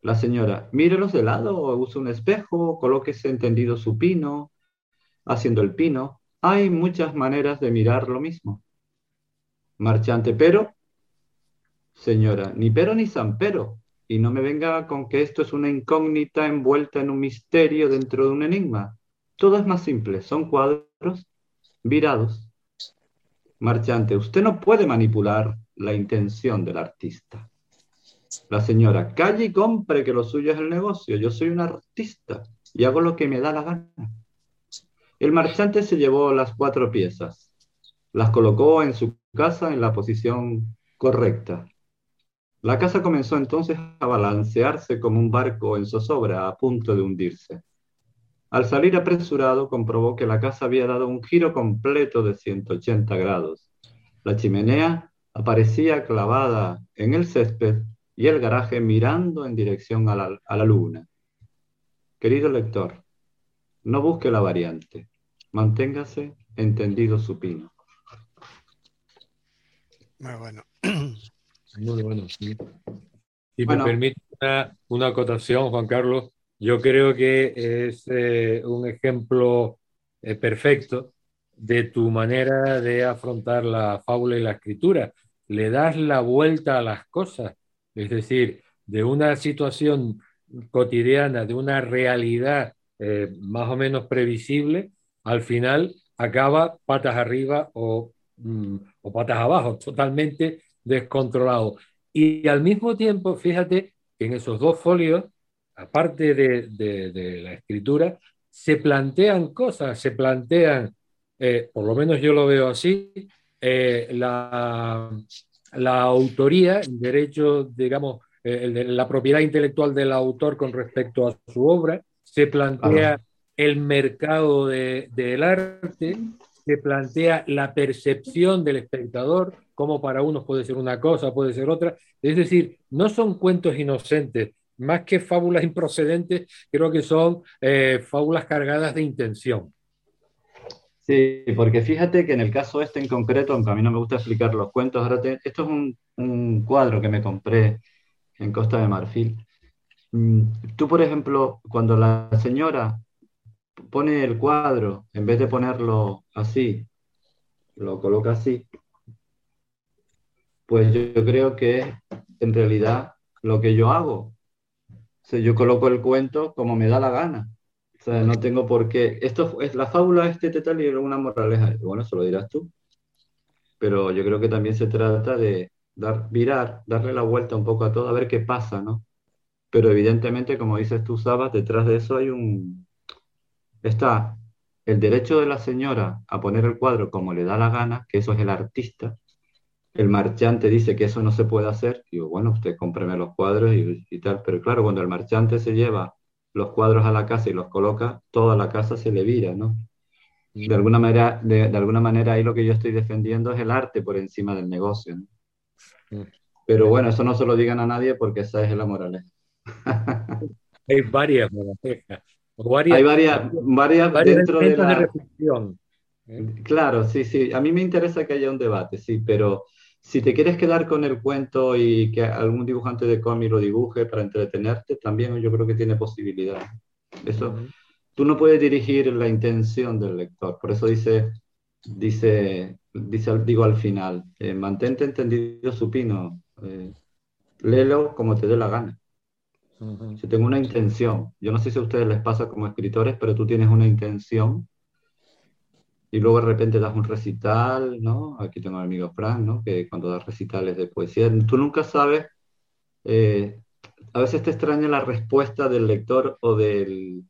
La señora, mírelos de lado, use un espejo, colóquese entendido su pino, haciendo el pino. Hay muchas maneras de mirar lo mismo. Marchante, pero, señora, ni pero ni pero y no me venga con que esto es una incógnita envuelta en un misterio dentro de un enigma. Todo es más simple, son cuadros virados. Marchante, usted no puede manipular la intención del artista. La señora, calle y compre que lo suyo es el negocio. Yo soy un artista y hago lo que me da la gana. El marchante se llevó las cuatro piezas, las colocó en su casa en la posición correcta la casa comenzó entonces a balancearse como un barco en zozobra a punto de hundirse. Al salir apresurado comprobó que la casa había dado un giro completo de 180 grados. La chimenea aparecía clavada en el césped y el garaje mirando en dirección a la, luna. Querido lector, no busque la variante, manténgase entendido supino. Muy bueno. Muy bueno, sí. Si me permite una, acotación, Juan Carlos, yo creo que es eh, un ejemplo eh, perfecto de tu manera de afrontar la fábula y la escritura. Le das la vuelta a las cosas, es decir, de una situación cotidiana, de una realidad eh, más o menos previsible, al final acaba patas arriba o, mm, o patas abajo, totalmente descontrolado. Y al mismo tiempo, fíjate que en esos dos folios, aparte de, la escritura, se plantean cosas, se plantean, eh, por lo menos yo lo veo así, eh, la, la, autoría, el derecho, digamos, eh, la propiedad intelectual del autor con respecto a su obra, se plantea el mercado del arte, se plantea la percepción del espectador, como para unos puede ser una cosa, puede ser otra. Es decir, no son cuentos inocentes más que fábulas improcedentes, creo que son eh, fábulas cargadas de intención. Sí, porque fíjate que en el caso este en concreto, aunque a mí no me gusta explicar los cuentos, ahora esto es un, cuadro que me compré en Costa de Marfil. Mm, tú, por ejemplo, cuando la señora pone el cuadro, en vez de ponerlo así, lo coloca así, pues yo, creo que en realidad lo que yo hago, o yo coloco el cuento como me da la gana. O sea, no tengo por qué. Esto es la fábula este tal y una moraleja. Bueno, eso lo dirás tú. Pero yo creo que también se trata de dar, virar, darle la vuelta un poco a todo, a ver qué pasa, ¿no? Pero evidentemente, como dices tú, Sabas, detrás de eso hay un, está el derecho de la señora a poner el cuadro como le da la gana, que eso es el artista. El marchante dice que eso no se puede hacer. Digo, bueno, usted cómpreme los cuadros y, tal. Pero claro, cuando el marchante se lleva los cuadros a la casa y los coloca, toda la casa se le vira, ¿no? De alguna manera, de, alguna manera ahí lo que yo estoy defendiendo es el arte por encima del negocio. Pero bueno, eso no se lo digan a nadie porque esa es la moraleja. Hay varias moralejas. Hay varias, varias, dentro de la... reflexión. Claro, sí, sí. A mí me interesa que haya un debate, sí, pero si te quieres quedar con el cuento y que algún dibujante de cómic lo dibuje para entretenerte, también yo creo que tiene posibilidad. Eso, tú no puedes dirigir la intención del lector. Por eso dice, dice, dice digo al final, eh, mantente entendido supino, eh, léelo como te dé la gana. Si tengo una intención, yo no sé si a ustedes les pasa como escritores, pero tú tienes una intención y luego de repente das un recital, ¿no? Aquí tengo al amigo Frank, ¿no? Que cuando das recitales de poesía, tú nunca sabes, eh, a veces te extraña la respuesta del lector o del,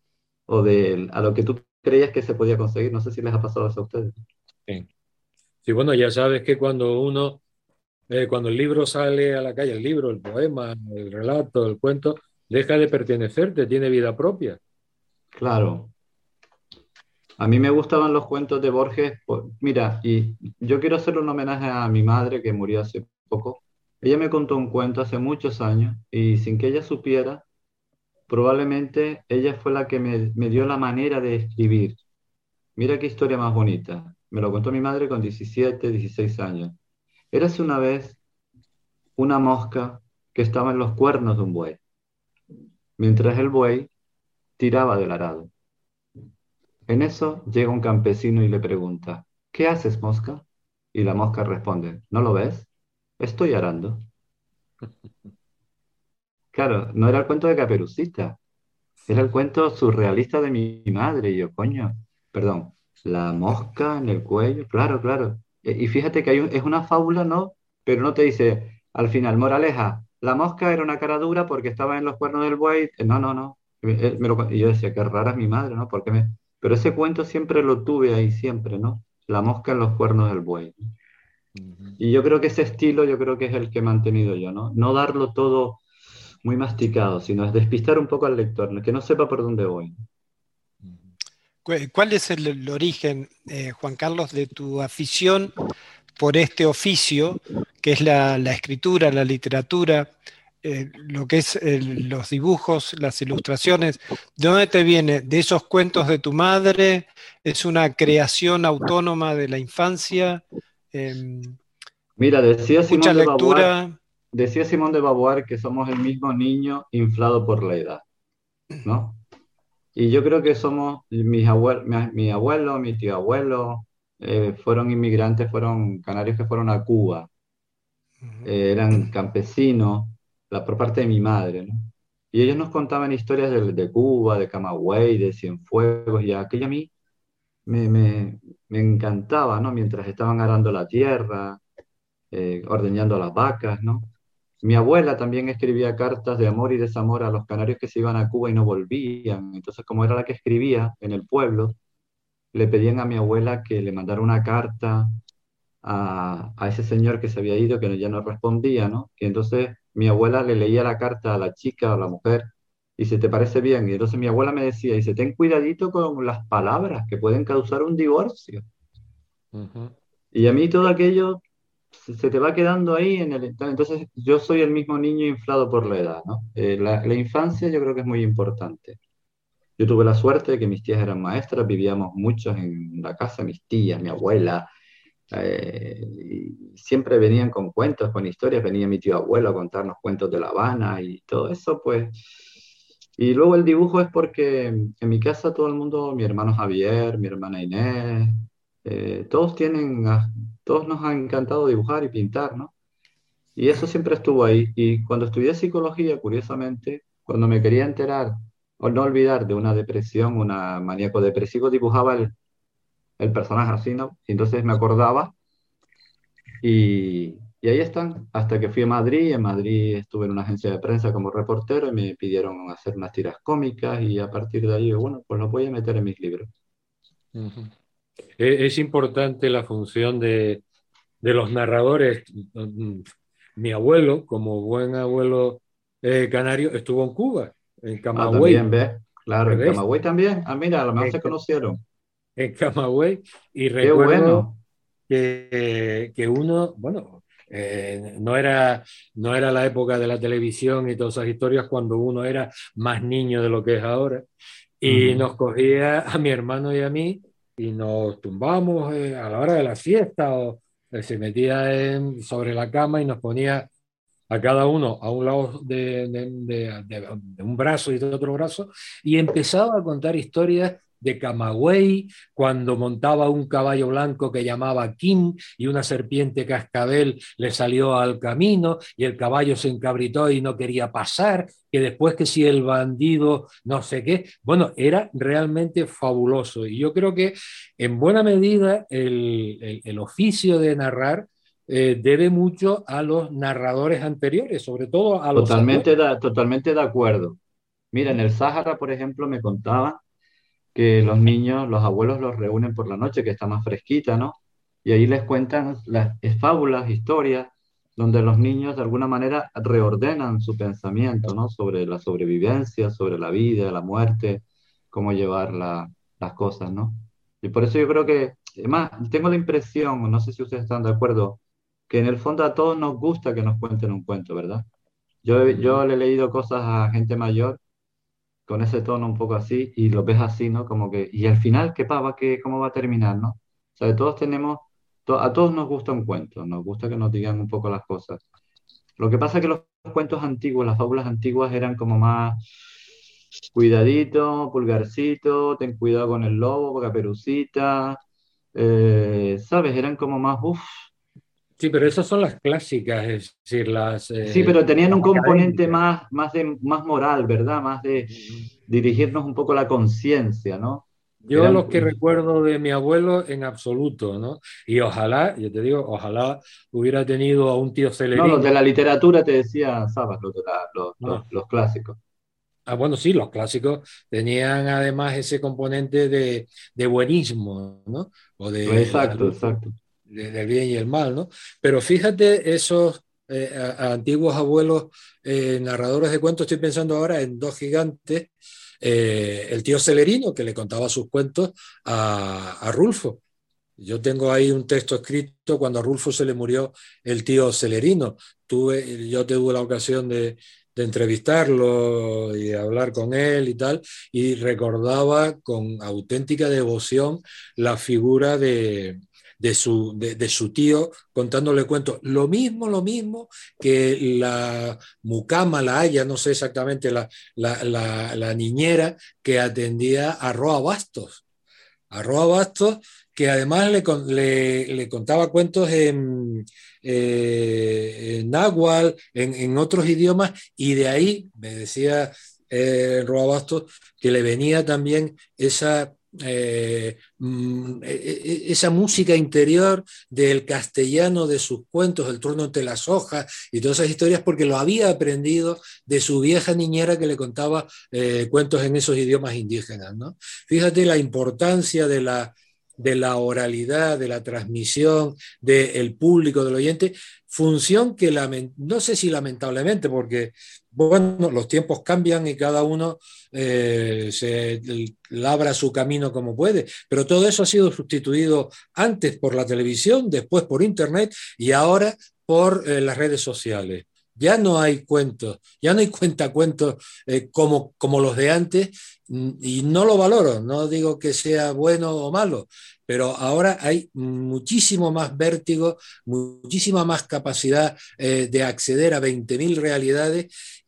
o del, a lo que tú creías que se podía conseguir. No sé si les ha pasado eso a ustedes. Sí, sí bueno, ya sabes que cuando uno, eh, cuando el libro sale a la calle, el libro, el poema, el relato, el cuento, deja de pertenecerte, tiene vida propia. Claro. A mí me gustaban los cuentos de Borges. Mira, y yo quiero hacer un homenaje a mi madre que murió hace poco. Ella me contó un cuento hace muchos años y sin que ella supiera, probablemente ella fue la que me, dio la manera de escribir. Mira qué historia más bonita. Me lo contó mi madre con 17, 16 años. Érase una vez una mosca que estaba en los cuernos de un buey mientras el buey tiraba del arado. En eso llega un campesino y le pregunta, ¿qué haces, mosca? Y la mosca responde, ¿no lo ves? Estoy arando. Claro, no era el cuento de Caperucita, era el cuento surrealista de mi madre. Y yo, coño, perdón, la mosca en el cuello, claro, claro. E, y fíjate que hay es una fábula, ¿no? Pero no te dice, al final, moraleja, la mosca era una cara dura porque estaba en los cuernos del buey. No, no, no. y yo decía, qué rara es mi madre, ¿no? Porque me... Pero ese cuento siempre lo tuve ahí, siempre, ¿no? La mosca en los cuernos del buey. Y yo creo que ese estilo, yo creo que es el que he mantenido yo, ¿no? No darlo todo muy masticado, sino es despistar un poco al lector, que no sepa por dónde voy. ¿Cuál es el, origen, eh, Juan Carlos, de tu afición por este oficio, que es la, escritura, la literatura, eh, lo que es los dibujos, las ilustraciones, ¿de dónde te viene? ¿De esos cuentos de tu madre? ¿Es una creación autónoma de la infancia? Em, Mira, decía Simón, de decía Simón de Beauvoir que somos el mismo niño inflado por la edad, ¿no? Y yo creo que somos mis abuelos, mi abuelo, mi tío abuelo, eh, fueron inmigrantes, fueron canarios que fueron a Cuba. Eh, eran campesinos, la, por parte de mi madre, ¿no? Y ellos nos contaban historias de, Cuba, de Camagüey, de Cienfuegos, y aquello a mí me, me, me, encantaba, ¿no? Mientras estaban arando la tierra, eh, ordeñando las vacas, ¿no? Mi abuela también escribía cartas de amor y desamor a los canarios que se iban a Cuba y no volvían. Entonces, como era la que escribía en el pueblo, le pedían a mi abuela que le mandara una carta a, ese señor que se había ido, que ya no respondía, ¿no? Y entonces mi abuela le leía la carta a la chica o a la mujer y se te parece bien. Y entonces mi abuela me decía, dice, ten cuidadito con las palabras que pueden causar un divorcio. Y a mí todo aquello se te va quedando ahí en el... Entonces yo soy el mismo niño inflado por la edad, ¿no? Eh, la, la, infancia yo creo que es muy importante. Yo tuve la suerte de que mis tías eran maestras, vivíamos muchos en la casa, mis tías, mi abuela, eh, y siempre venían con cuentos, con historias, venía mi tío abuelo a contarnos cuentos de La Habana y todo eso, pues... Y luego el dibujo es porque en mi casa todo el mundo, mi hermano Javier, mi hermana Inés, eh, todos tienen, todos nos ha encantado dibujar y pintar, ¿no? Y eso siempre estuvo ahí. Y cuando estudié psicología, curiosamente, cuando me quería enterar o no olvidar de una depresión, una maníaco depresivo, dibujaba el, el personaje así, ¿no? Y entonces me acordaba y, y, ahí están, hasta que fui a Madrid, en Madrid estuve en una agencia de prensa como reportero y me pidieron hacer unas tiras cómicas y a partir de ahí, bueno, pues lo voy a meter en mis libros. E, es importante la función de, de los narradores. Mi abuelo, como buen abuelo eh, canario, estuvo en Cuba, en ah, Camagüey. Ah, también, Claro, en Camagüey también. Ah, mira, a lo mejor se conocieron en Camagüey. Y recuerdo que, que, uno, bueno, eh, no, era, no era la época de la televisión y todas esas historias cuando uno era más niño de lo que es ahora. Y nos cogía a mi hermano y a mí y nos tumbamos eh, a la hora de la siesta o eh, se metía en, sobre la cama y nos ponía a cada uno a un lado de, de, de, un brazo y de otro brazo, y empezaba a contar historias de Camagüey, cuando montaba un caballo blanco que llamaba Kim y una serpiente cascabel le salió al camino y el caballo se encabritó y no quería pasar, que después que si el bandido no sé qué, bueno, era realmente fabuloso. Y yo creo que en buena medida el, el, oficio de narrar eh, debe mucho a los narradores anteriores, sobre todo a los... Totalmente, totalmente de acuerdo. Mira, en el Sáhara, por ejemplo, me contaba que los niños, los abuelos los reúnen por la noche, que está más fresquita, ¿no? Y ahí les cuentan las fábulas, historias, donde los niños de alguna manera reordenan su pensamiento, ¿no? Sobre la sobrevivencia, sobre la vida, la muerte, cómo llevar las cosas, ¿no? Y por eso yo creo que, además, tengo la impresión, no sé si ustedes están de acuerdo, que en el fondo a todos nos gusta que nos cuenten un cuento, ¿verdad? Yo, yo le he leído cosas a gente mayor con ese tono un poco así y lo ves así, ¿no? Como que, y al final, ¿qué pasa? ¿Qué, ¿Cómo va a terminar, no? O sea, todos tenemos, a todos nos gusta un cuento, nos gusta que nos digan un poco las cosas. Lo que pasa es que los cuentos antiguos, las fábulas antiguas eran como más cuidadito, pulgarcito, ten cuidado con el lobo, caperucita, eh, ¿sabes? Eran como más, uff, Sí, pero esas son las clásicas, es decir, las... Eh, sí, pero tenían un componente más, más, de, más moral, ¿verdad? Más de dirigirnos un poco la conciencia, ¿no? Yo lo que recuerdo de mi abuelo en absoluto, ¿no? Y ojalá, yo te digo, ojalá hubiera tenido a un tío Celerino. No, los de la literatura te decía, sabes, los, los, los, clásicos. Ah, bueno, sí, los clásicos tenían además ese componente de, de buenismo, ¿no? O de, exacto, exacto del bien y el mal, ¿no? Pero fíjate esos eh, antiguos abuelos eh, narradores de cuentos, estoy pensando ahora en dos gigantes, eh, el tío Celerino, que le contaba sus cuentos a, Rulfo. Yo tengo ahí un texto escrito cuando a Rulfo se le murió el tío Celerino. Tuve, yo tuve la ocasión de entrevistarlo y hablar con él y tal, y recordaba con auténtica devoción la figura de, de su, de, su tío contándole cuentos. Lo mismo, lo mismo que la mucama, la haya, no sé exactamente, la, la, niñera que atendía a Roa Bastos. A Roa Bastos, que además le, le, contaba cuentos en, eh, en náhuatl, en, otros idiomas, y de ahí, me decía eh, Roa Bastos, que le venía también esa eh, mm, e, e, e, esa música interior del castellano de sus cuentos, El turno entre las hojas y todas esas historias, porque lo había aprendido de su vieja niñera que le contaba eh, cuentos en esos idiomas indígenas. ¿no? Fíjate la importancia de la, de la oralidad, de la transmisión, del público, del oyente, función que no sé si lamentablemente, porque bueno, los tiempos cambian y cada uno eh, se labra su camino como puede, pero todo eso ha sido sustituido antes por la televisión, después por Internet y ahora por eh, las redes sociales. Ya no hay cuentos, ya no hay cuentacuentos eh, como, como los de antes mm, y no lo valoro, no digo que sea bueno o malo, pero ahora hay muchísimo más vértigo, muchísima más capacidad eh, de acceder a 20.000 realidades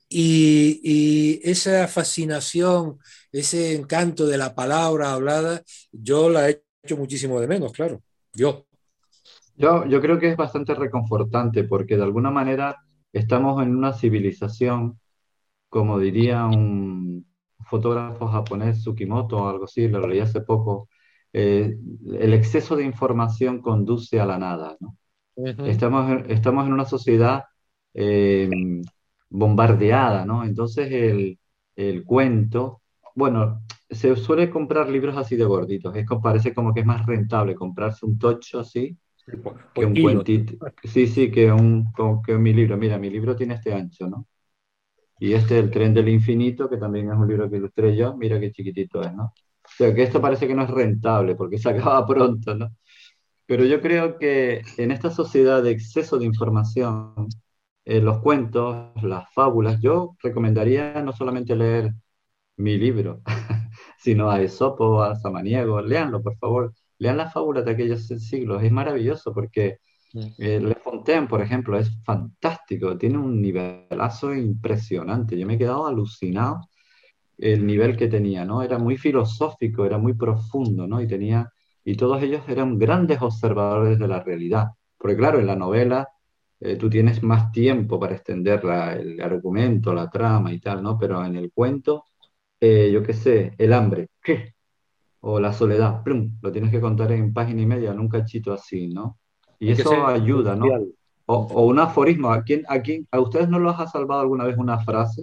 y, esa fascinación, ese encanto de la palabra hablada, yo la he hecho muchísimo de menos, claro, yo. Yo, yo creo que es bastante reconfortante porque de alguna manera Estamos en una civilización, como diría un fotógrafo japonés, Tsukimoto o algo así, lo leí hace poco, eh, el exceso de información conduce a la nada. estamos, estamos en una sociedad eh, bombardeada, ¿no? Entonces el, el, cuento, bueno, se suele comprar libros así de gorditos, es, parece como que es más rentable comprarse un tocho así que un cuentito. Sí, sí, que un, que mi libro. Mira, mi libro tiene este ancho, ¿no? Y este es El tren del infinito, que también es un libro que ilustré yo. Mira qué chiquitito es, ¿no? O sea, que esto parece que no es rentable porque se acaba pronto, ¿no? Pero yo creo que en esta sociedad de exceso de información, eh, los cuentos, las fábulas, yo recomendaría no solamente leer mi libro, sino a Esopo, a Samaniego, léanlo, por favor lean las fábulas de aquellos siglos, es maravilloso porque eh, Le Fontaine, por ejemplo, es fantástico, tiene un nivelazo impresionante. Yo me he quedado alucinado el nivel que tenía, ¿no? Era muy filosófico, era muy profundo, ¿no? Y tenía, y todos ellos eran grandes observadores de la realidad. Porque claro, en la novela eh, tú tienes más tiempo para extender el argumento, la trama y tal, ¿no? Pero en el cuento, eh, yo qué sé, el hambre, ¿qué? O la soledad, plum, lo tienes que contar en página y media, en un cachito así, ¿no? Y eso ayuda, ¿no? O, un aforismo, ¿a quién, a quién, a ustedes no los ha salvado alguna vez una frase?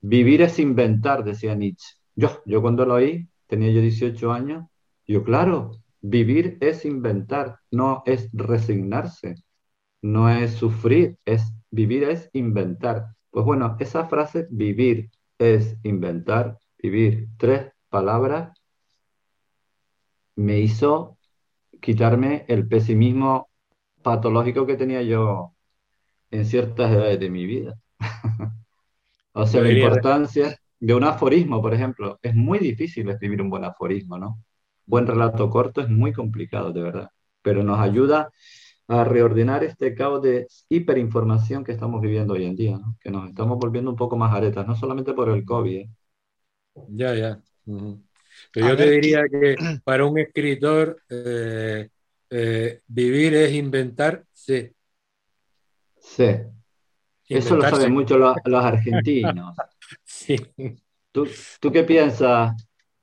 Vivir es inventar, decía Nietzsche. Yo, yo cuando lo oí, tenía yo 18 años, yo, claro, vivir es inventar, no es resignarse, no es sufrir, es vivir es inventar. Pues bueno, esa frase, vivir es inventar, vivir, tres palabras, me hizo quitarme el pesimismo patológico que tenía yo en ciertas edades de mi vida. o sea, la importancia de un aforismo, por ejemplo, es muy difícil escribir un buen aforismo, ¿no? Buen relato corto es muy complicado, de verdad, pero nos ayuda a reordenar este caos de hiperinformación que estamos viviendo hoy en día, ¿no? que nos estamos volviendo un poco más aretas, no solamente por el COVID. ¿eh? Ya, ya. Pero yo te diría que para un escritor eh, eh, vivir es inventar, sí. Sí. Eso lo saben mucho los, argentinos. sí. ¿Tú, ¿Tú, qué piensas?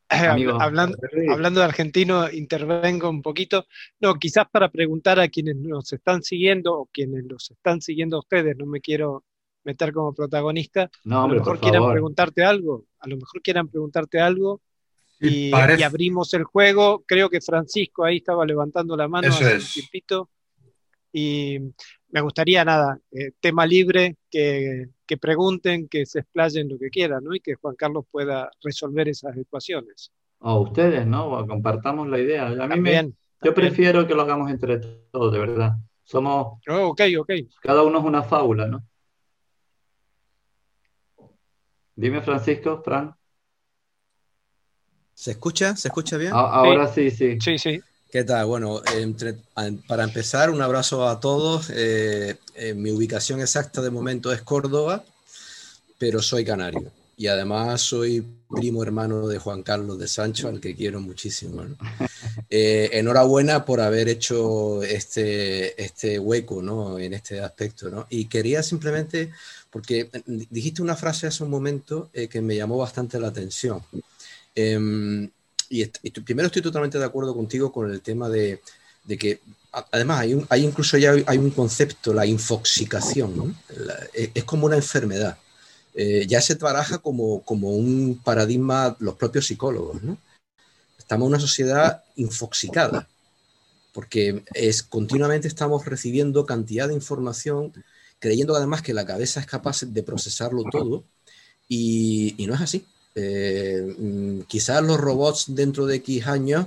Amigo? Hablando, hablando de argentino, intervengo un poquito. No, quizás para preguntar a quienes nos están siguiendo o quienes los están siguiendo a ustedes, no me quiero meter como protagonista. No, a lo mejor quieran preguntarte algo, a lo mejor quieran preguntarte algo y, abrimos el juego. Creo que Francisco ahí estaba levantando la mano hace un tiempito. Y me gustaría, nada, eh, tema libre, que, pregunten, que se explayen lo que quieran, ¿no? Y que Juan Carlos pueda resolver esas ecuaciones. O ustedes, ¿no? compartamos la idea. A mí me, yo prefiero que lo hagamos entre todos, de verdad. Somos. Oh, ok, ok. Cada uno es una fábula, ¿no? Dime, Francisco, Fran. ¿Se escucha? ¿Se escucha bien? Ahora sí, sí. Sí, sí. ¿Qué tal? Bueno, para empezar, un abrazo a todos. Eh, eh, mi ubicación exacta de momento es Córdoba, pero soy canario. Y además soy primo hermano de Juan Carlos de Sancho, al que quiero muchísimo. Eh, enhorabuena por haber hecho este, este hueco ¿no? en este aspecto. ¿no? Y quería simplemente, porque dijiste una frase hace un momento que me llamó bastante la atención. Em, y, primero estoy totalmente de acuerdo contigo con el tema de, que, además, hay, hay, incluso ya hay un concepto, la infoxicación, e, es, como una enfermedad. Eh, ya se trabaja como, como un paradigma los propios psicólogos, estamos en una sociedad infoxicada, porque es, continuamente estamos recibiendo cantidad de información, creyendo además que la cabeza es capaz de procesarlo todo, y, no es así. Eh, mm, quizás los robots dentro de X años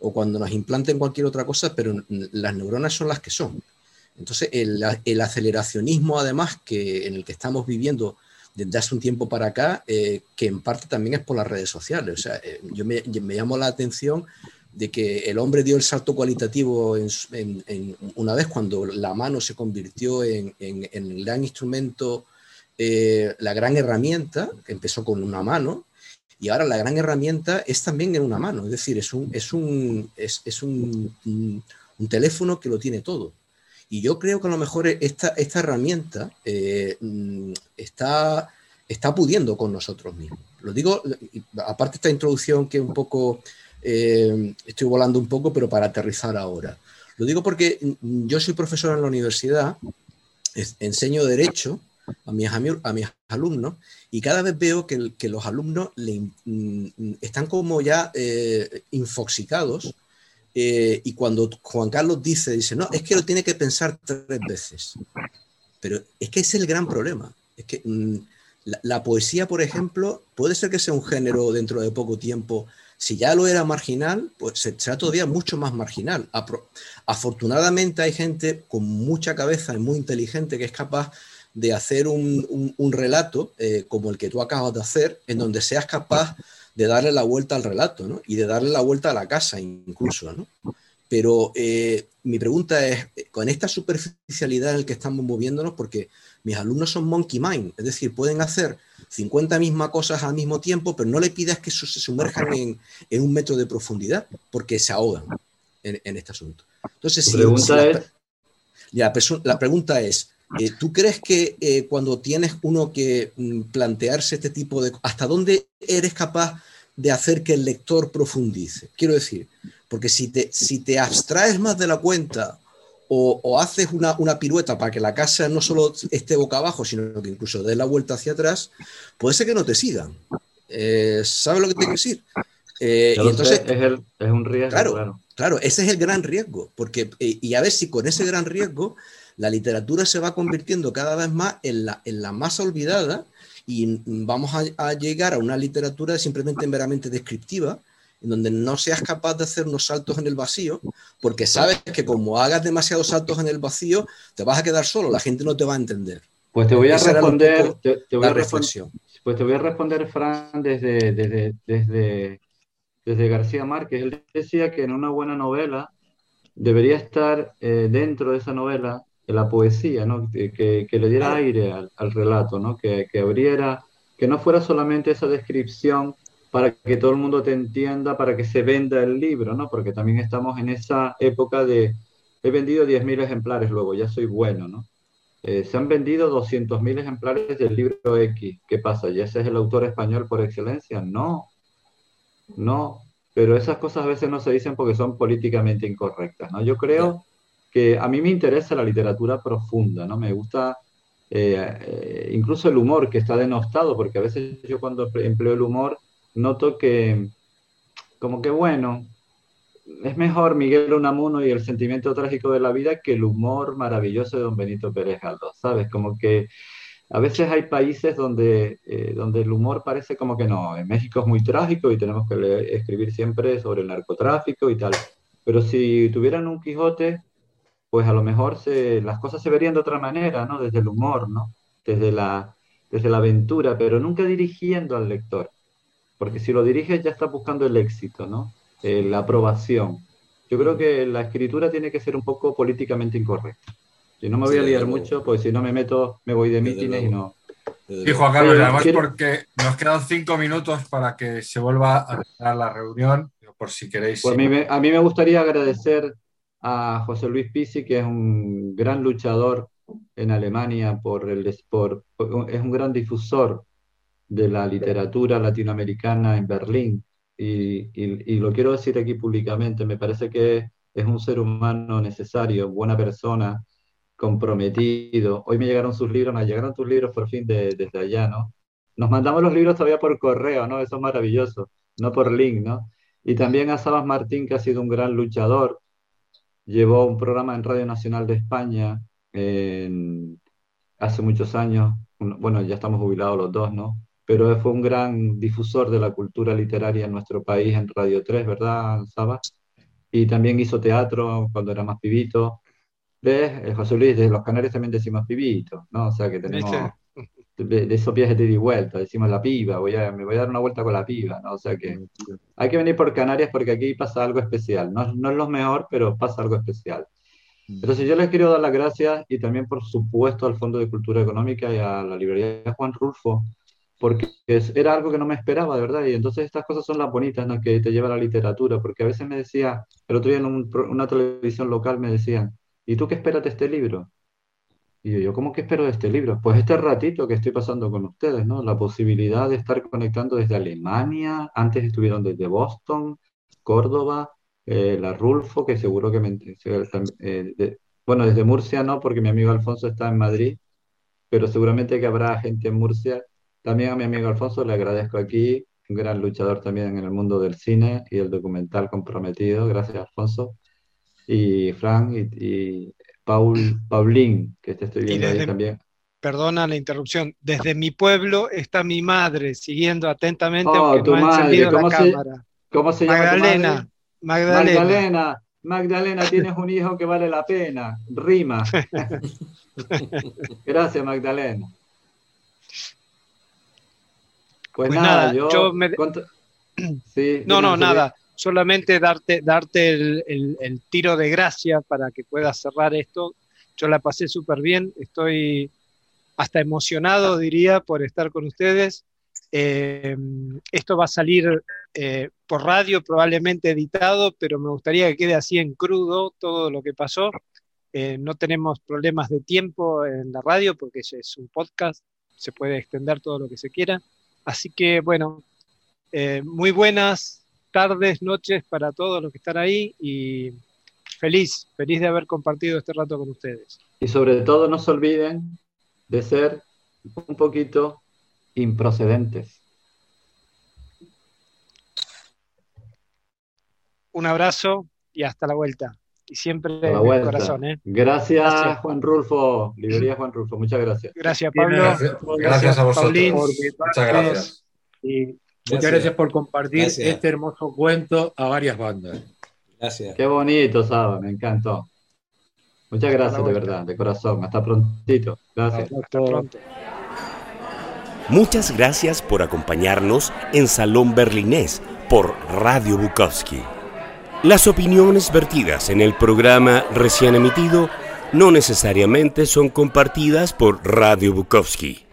o cuando nos implanten cualquier otra cosa, pero las neuronas son las que son. Entonces, el, aceleracionismo, además, que, en el que estamos viviendo desde hace un tiempo para acá, eh, que en parte también es por las redes sociales. O sea, eh, yo me, me, llamo la atención de que el hombre dio el salto cualitativo en, una vez cuando la mano se convirtió en, el gran instrumento, eh, la gran herramienta, que empezó con una mano, y ahora la gran herramienta es también en una mano, es decir, es un, es un, es, un, teléfono que lo tiene todo. Y yo creo que a lo mejor esta, esta herramienta eh, mm, está, está pudiendo con nosotros mismos. Lo digo, aparte esta introducción que un poco, eh, estoy volando un poco, pero para aterrizar ahora. Lo digo porque mm, yo soy profesor en la universidad, enseño derecho a mis, a mis alumnos y cada vez veo que, que los alumnos mm, están como ya eh, infoxicados eh, y cuando Juan Carlos dice, dice, no, es que lo tiene que pensar tres veces. Pero es que es el gran problema. Es que mm, la, poesía, por ejemplo, puede ser que sea un género dentro de poco tiempo. Si ya lo era marginal, pues será todavía mucho más marginal. Afortunadamente hay gente con mucha cabeza y muy inteligente que es capaz de hacer un, relato eh, como el que tú acabas de hacer, en donde seas capaz de darle la vuelta al relato, ¿no? Y de darle la vuelta a la casa incluso, ¿no? Pero eh, mi pregunta es, con esta superficialidad en la que estamos moviéndonos, porque mis alumnos son monkey mind, es decir, pueden hacer 50 mismas cosas al mismo tiempo, pero no le pidas que se sumerjan en, un metro de profundidad, porque se ahogan en, este asunto. Entonces, si, la, la pregunta es, eh, ¿Tú crees que eh, cuando tienes uno que mm, plantearse este tipo de... ¿Hasta dónde eres capaz de hacer que el lector profundice? Quiero decir, porque si te, si te abstraes más de la cuenta o, haces una, pirueta para que la casa no solo esté boca abajo, sino que incluso dé la vuelta hacia atrás, puede ser que no te sigan. Eh, ¿Sabes lo que te quiero decir? Y entonces, es, un riesgo. Claro, claro, ese es el gran riesgo. Porque, y a ver si con ese gran riesgo la literatura se va convirtiendo cada vez más en la, en la más olvidada y vamos a, llegar a una literatura simplemente meramente descriptiva, en donde no seas capaz de hacer unos saltos en el vacío, porque sabes que como hagas demasiados saltos en el vacío, te vas a quedar solo, la gente no te va a entender. Pues te voy a responder, te, voy a responder, pues te voy a responder, Fran, desde, desde, desde, desde García Márquez. Él decía que en una buena novela debería estar eh, dentro de esa novela la poesía, ¿no? que, que, le diera aire al, al relato, ¿no? Que, que, abriera, que no fuera solamente esa descripción para que todo el mundo te entienda, para que se venda el libro, ¿no? porque también estamos en esa época de he vendido 10.000 ejemplares luego, ya soy bueno. ¿no? Eh, se han vendido 200.000 ejemplares del libro X. ¿Qué pasa? ¿Ya ese es el autor español por excelencia? No, no, pero esas cosas a veces no se dicen porque son políticamente incorrectas. ¿no? Yo creo que a mí me interesa la literatura profunda, ¿no? Me gusta eh, eh, incluso el humor que está denostado, porque a veces yo cuando empleo el humor noto que, como que bueno, es mejor Miguel Unamuno y el sentimiento trágico de la vida que el humor maravilloso de don Benito Pérez Galdós, ¿sabes? Como que a veces hay países donde, eh, donde el humor parece como que no, en México es muy trágico y tenemos que escribir siempre sobre el narcotráfico y tal. Pero si tuvieran un Quijote, pues a lo mejor se, las cosas se verían de otra manera, ¿no? Desde el humor, ¿no? Desde la, desde la aventura, pero nunca dirigiendo al lector. Porque si lo diriges ya está buscando el éxito, ¿no? Eh, la aprobación. Yo creo que la escritura tiene que ser un poco políticamente incorrecta. Si no me voy a liar mucho, pues si no me meto, me voy de mítines y no. Sí, Juan Carlos, además porque nos quedan cinco minutos para que se vuelva a terminar la reunión, por si queréis. Pues a mí me gustaría agradecer a José Luis Pisi, que es un gran luchador en Alemania, por el, por, es un gran difusor de la literatura latinoamericana en Berlín. Y, y, lo quiero decir aquí públicamente, me parece que es un ser humano necesario, buena persona, comprometido. Hoy me llegaron sus libros, me llegaron tus libros por fin de, desde allá, ¿no? Nos mandamos los libros todavía por correo, ¿no? Eso es maravilloso, no por link, ¿no? Y también a Sabas Martín, que ha sido un gran luchador. Llevó un programa en Radio Nacional de España hace muchos años. Bueno, ya estamos jubilados los dos, ¿no? Pero fue un gran difusor de la cultura literaria en nuestro país en Radio 3, ¿verdad, Sabas? Y también hizo teatro cuando era más pibito. ¿Ves? José Luis, de los Canarios también decimos pibito, ¿no? O sea que tenemos de, esos viajes de ida y vuelta, decimos la piba, voy a, me voy a dar una vuelta con la piba, ¿no? O sea que hay que venir por Canarias porque aquí pasa algo especial. No, no es lo mejor, pero pasa algo especial. Entonces yo les quiero dar las gracias y también por supuesto al Fondo de Cultura Económica y a la librería Juan Rulfo, porque era algo que no me esperaba, de verdad. Y entonces estas cosas son las bonitas ¿no? que te lleva la literatura, porque a veces me decía, el otro día en una televisión local me decían, ¿y tú qué esperas de este libro? Y yo, ¿cómo que espero de este libro? Pues este ratito que estoy pasando con ustedes, ¿no? La posibilidad de estar conectando desde Alemania, antes estuvieron desde Boston, Córdoba, eh, la Rulfo, que seguro que me... Eh, bueno, desde Murcia no, porque mi amigo Alfonso está en Madrid, pero seguramente que habrá gente en Murcia. También a mi amigo Alfonso le agradezco aquí, un gran luchador también en el mundo del cine y el documental comprometido. Gracias, Alfonso. Y Frank y Paul, Paulín, que te estoy viendo ahí también. Perdona la interrupción. Desde mi pueblo está mi madre siguiendo atentamente, oh, aunque no ha encendido la cámara. ¿Cómo se llama? Magdalena. Magdalena. Magdalena. Magdalena, tienes un hijo que vale la pena. Rima. Gracias, Magdalena. Pues, pues nada, yo, me... sí, no, no, nada solamente darte, darte el, tiro de gracia para que puedas cerrar esto. Yo la pasé súper bien, estoy hasta emocionado, diría, por estar con ustedes. Eh, esto va a salir eh, por radio, probablemente editado, pero me gustaría que quede así en crudo todo lo que pasó. Eh, no tenemos problemas de tiempo en la radio porque es un podcast, se puede extender todo lo que se quiera. Así que, bueno, muy buenas tardes, noches para todos los que están ahí y feliz, feliz de haber compartido este rato con ustedes. Y sobre todo no se olviden de ser un poquito improcedentes. Un abrazo y hasta la vuelta. Y siempre en el corazón. ¿eh? Gracias, Juan Rulfo. Librería Juan Rulfo. Muchas gracias. Gracias, Pablo. Gracias, a vosotros. Muchas gracias. Muchas gracias por compartir este hermoso cuento a varias bandas. Gracias. Qué bonito, Saba, me encantó. Muchas gracias, de verdad, de corazón. Hasta prontito. Gracias. Hasta pronto. Muchas gracias por acompañarnos en Salón Berlinés por Radio Bukowski. Las opiniones vertidas en el programa recién emitido no necesariamente son compartidas por Radio Bukowski.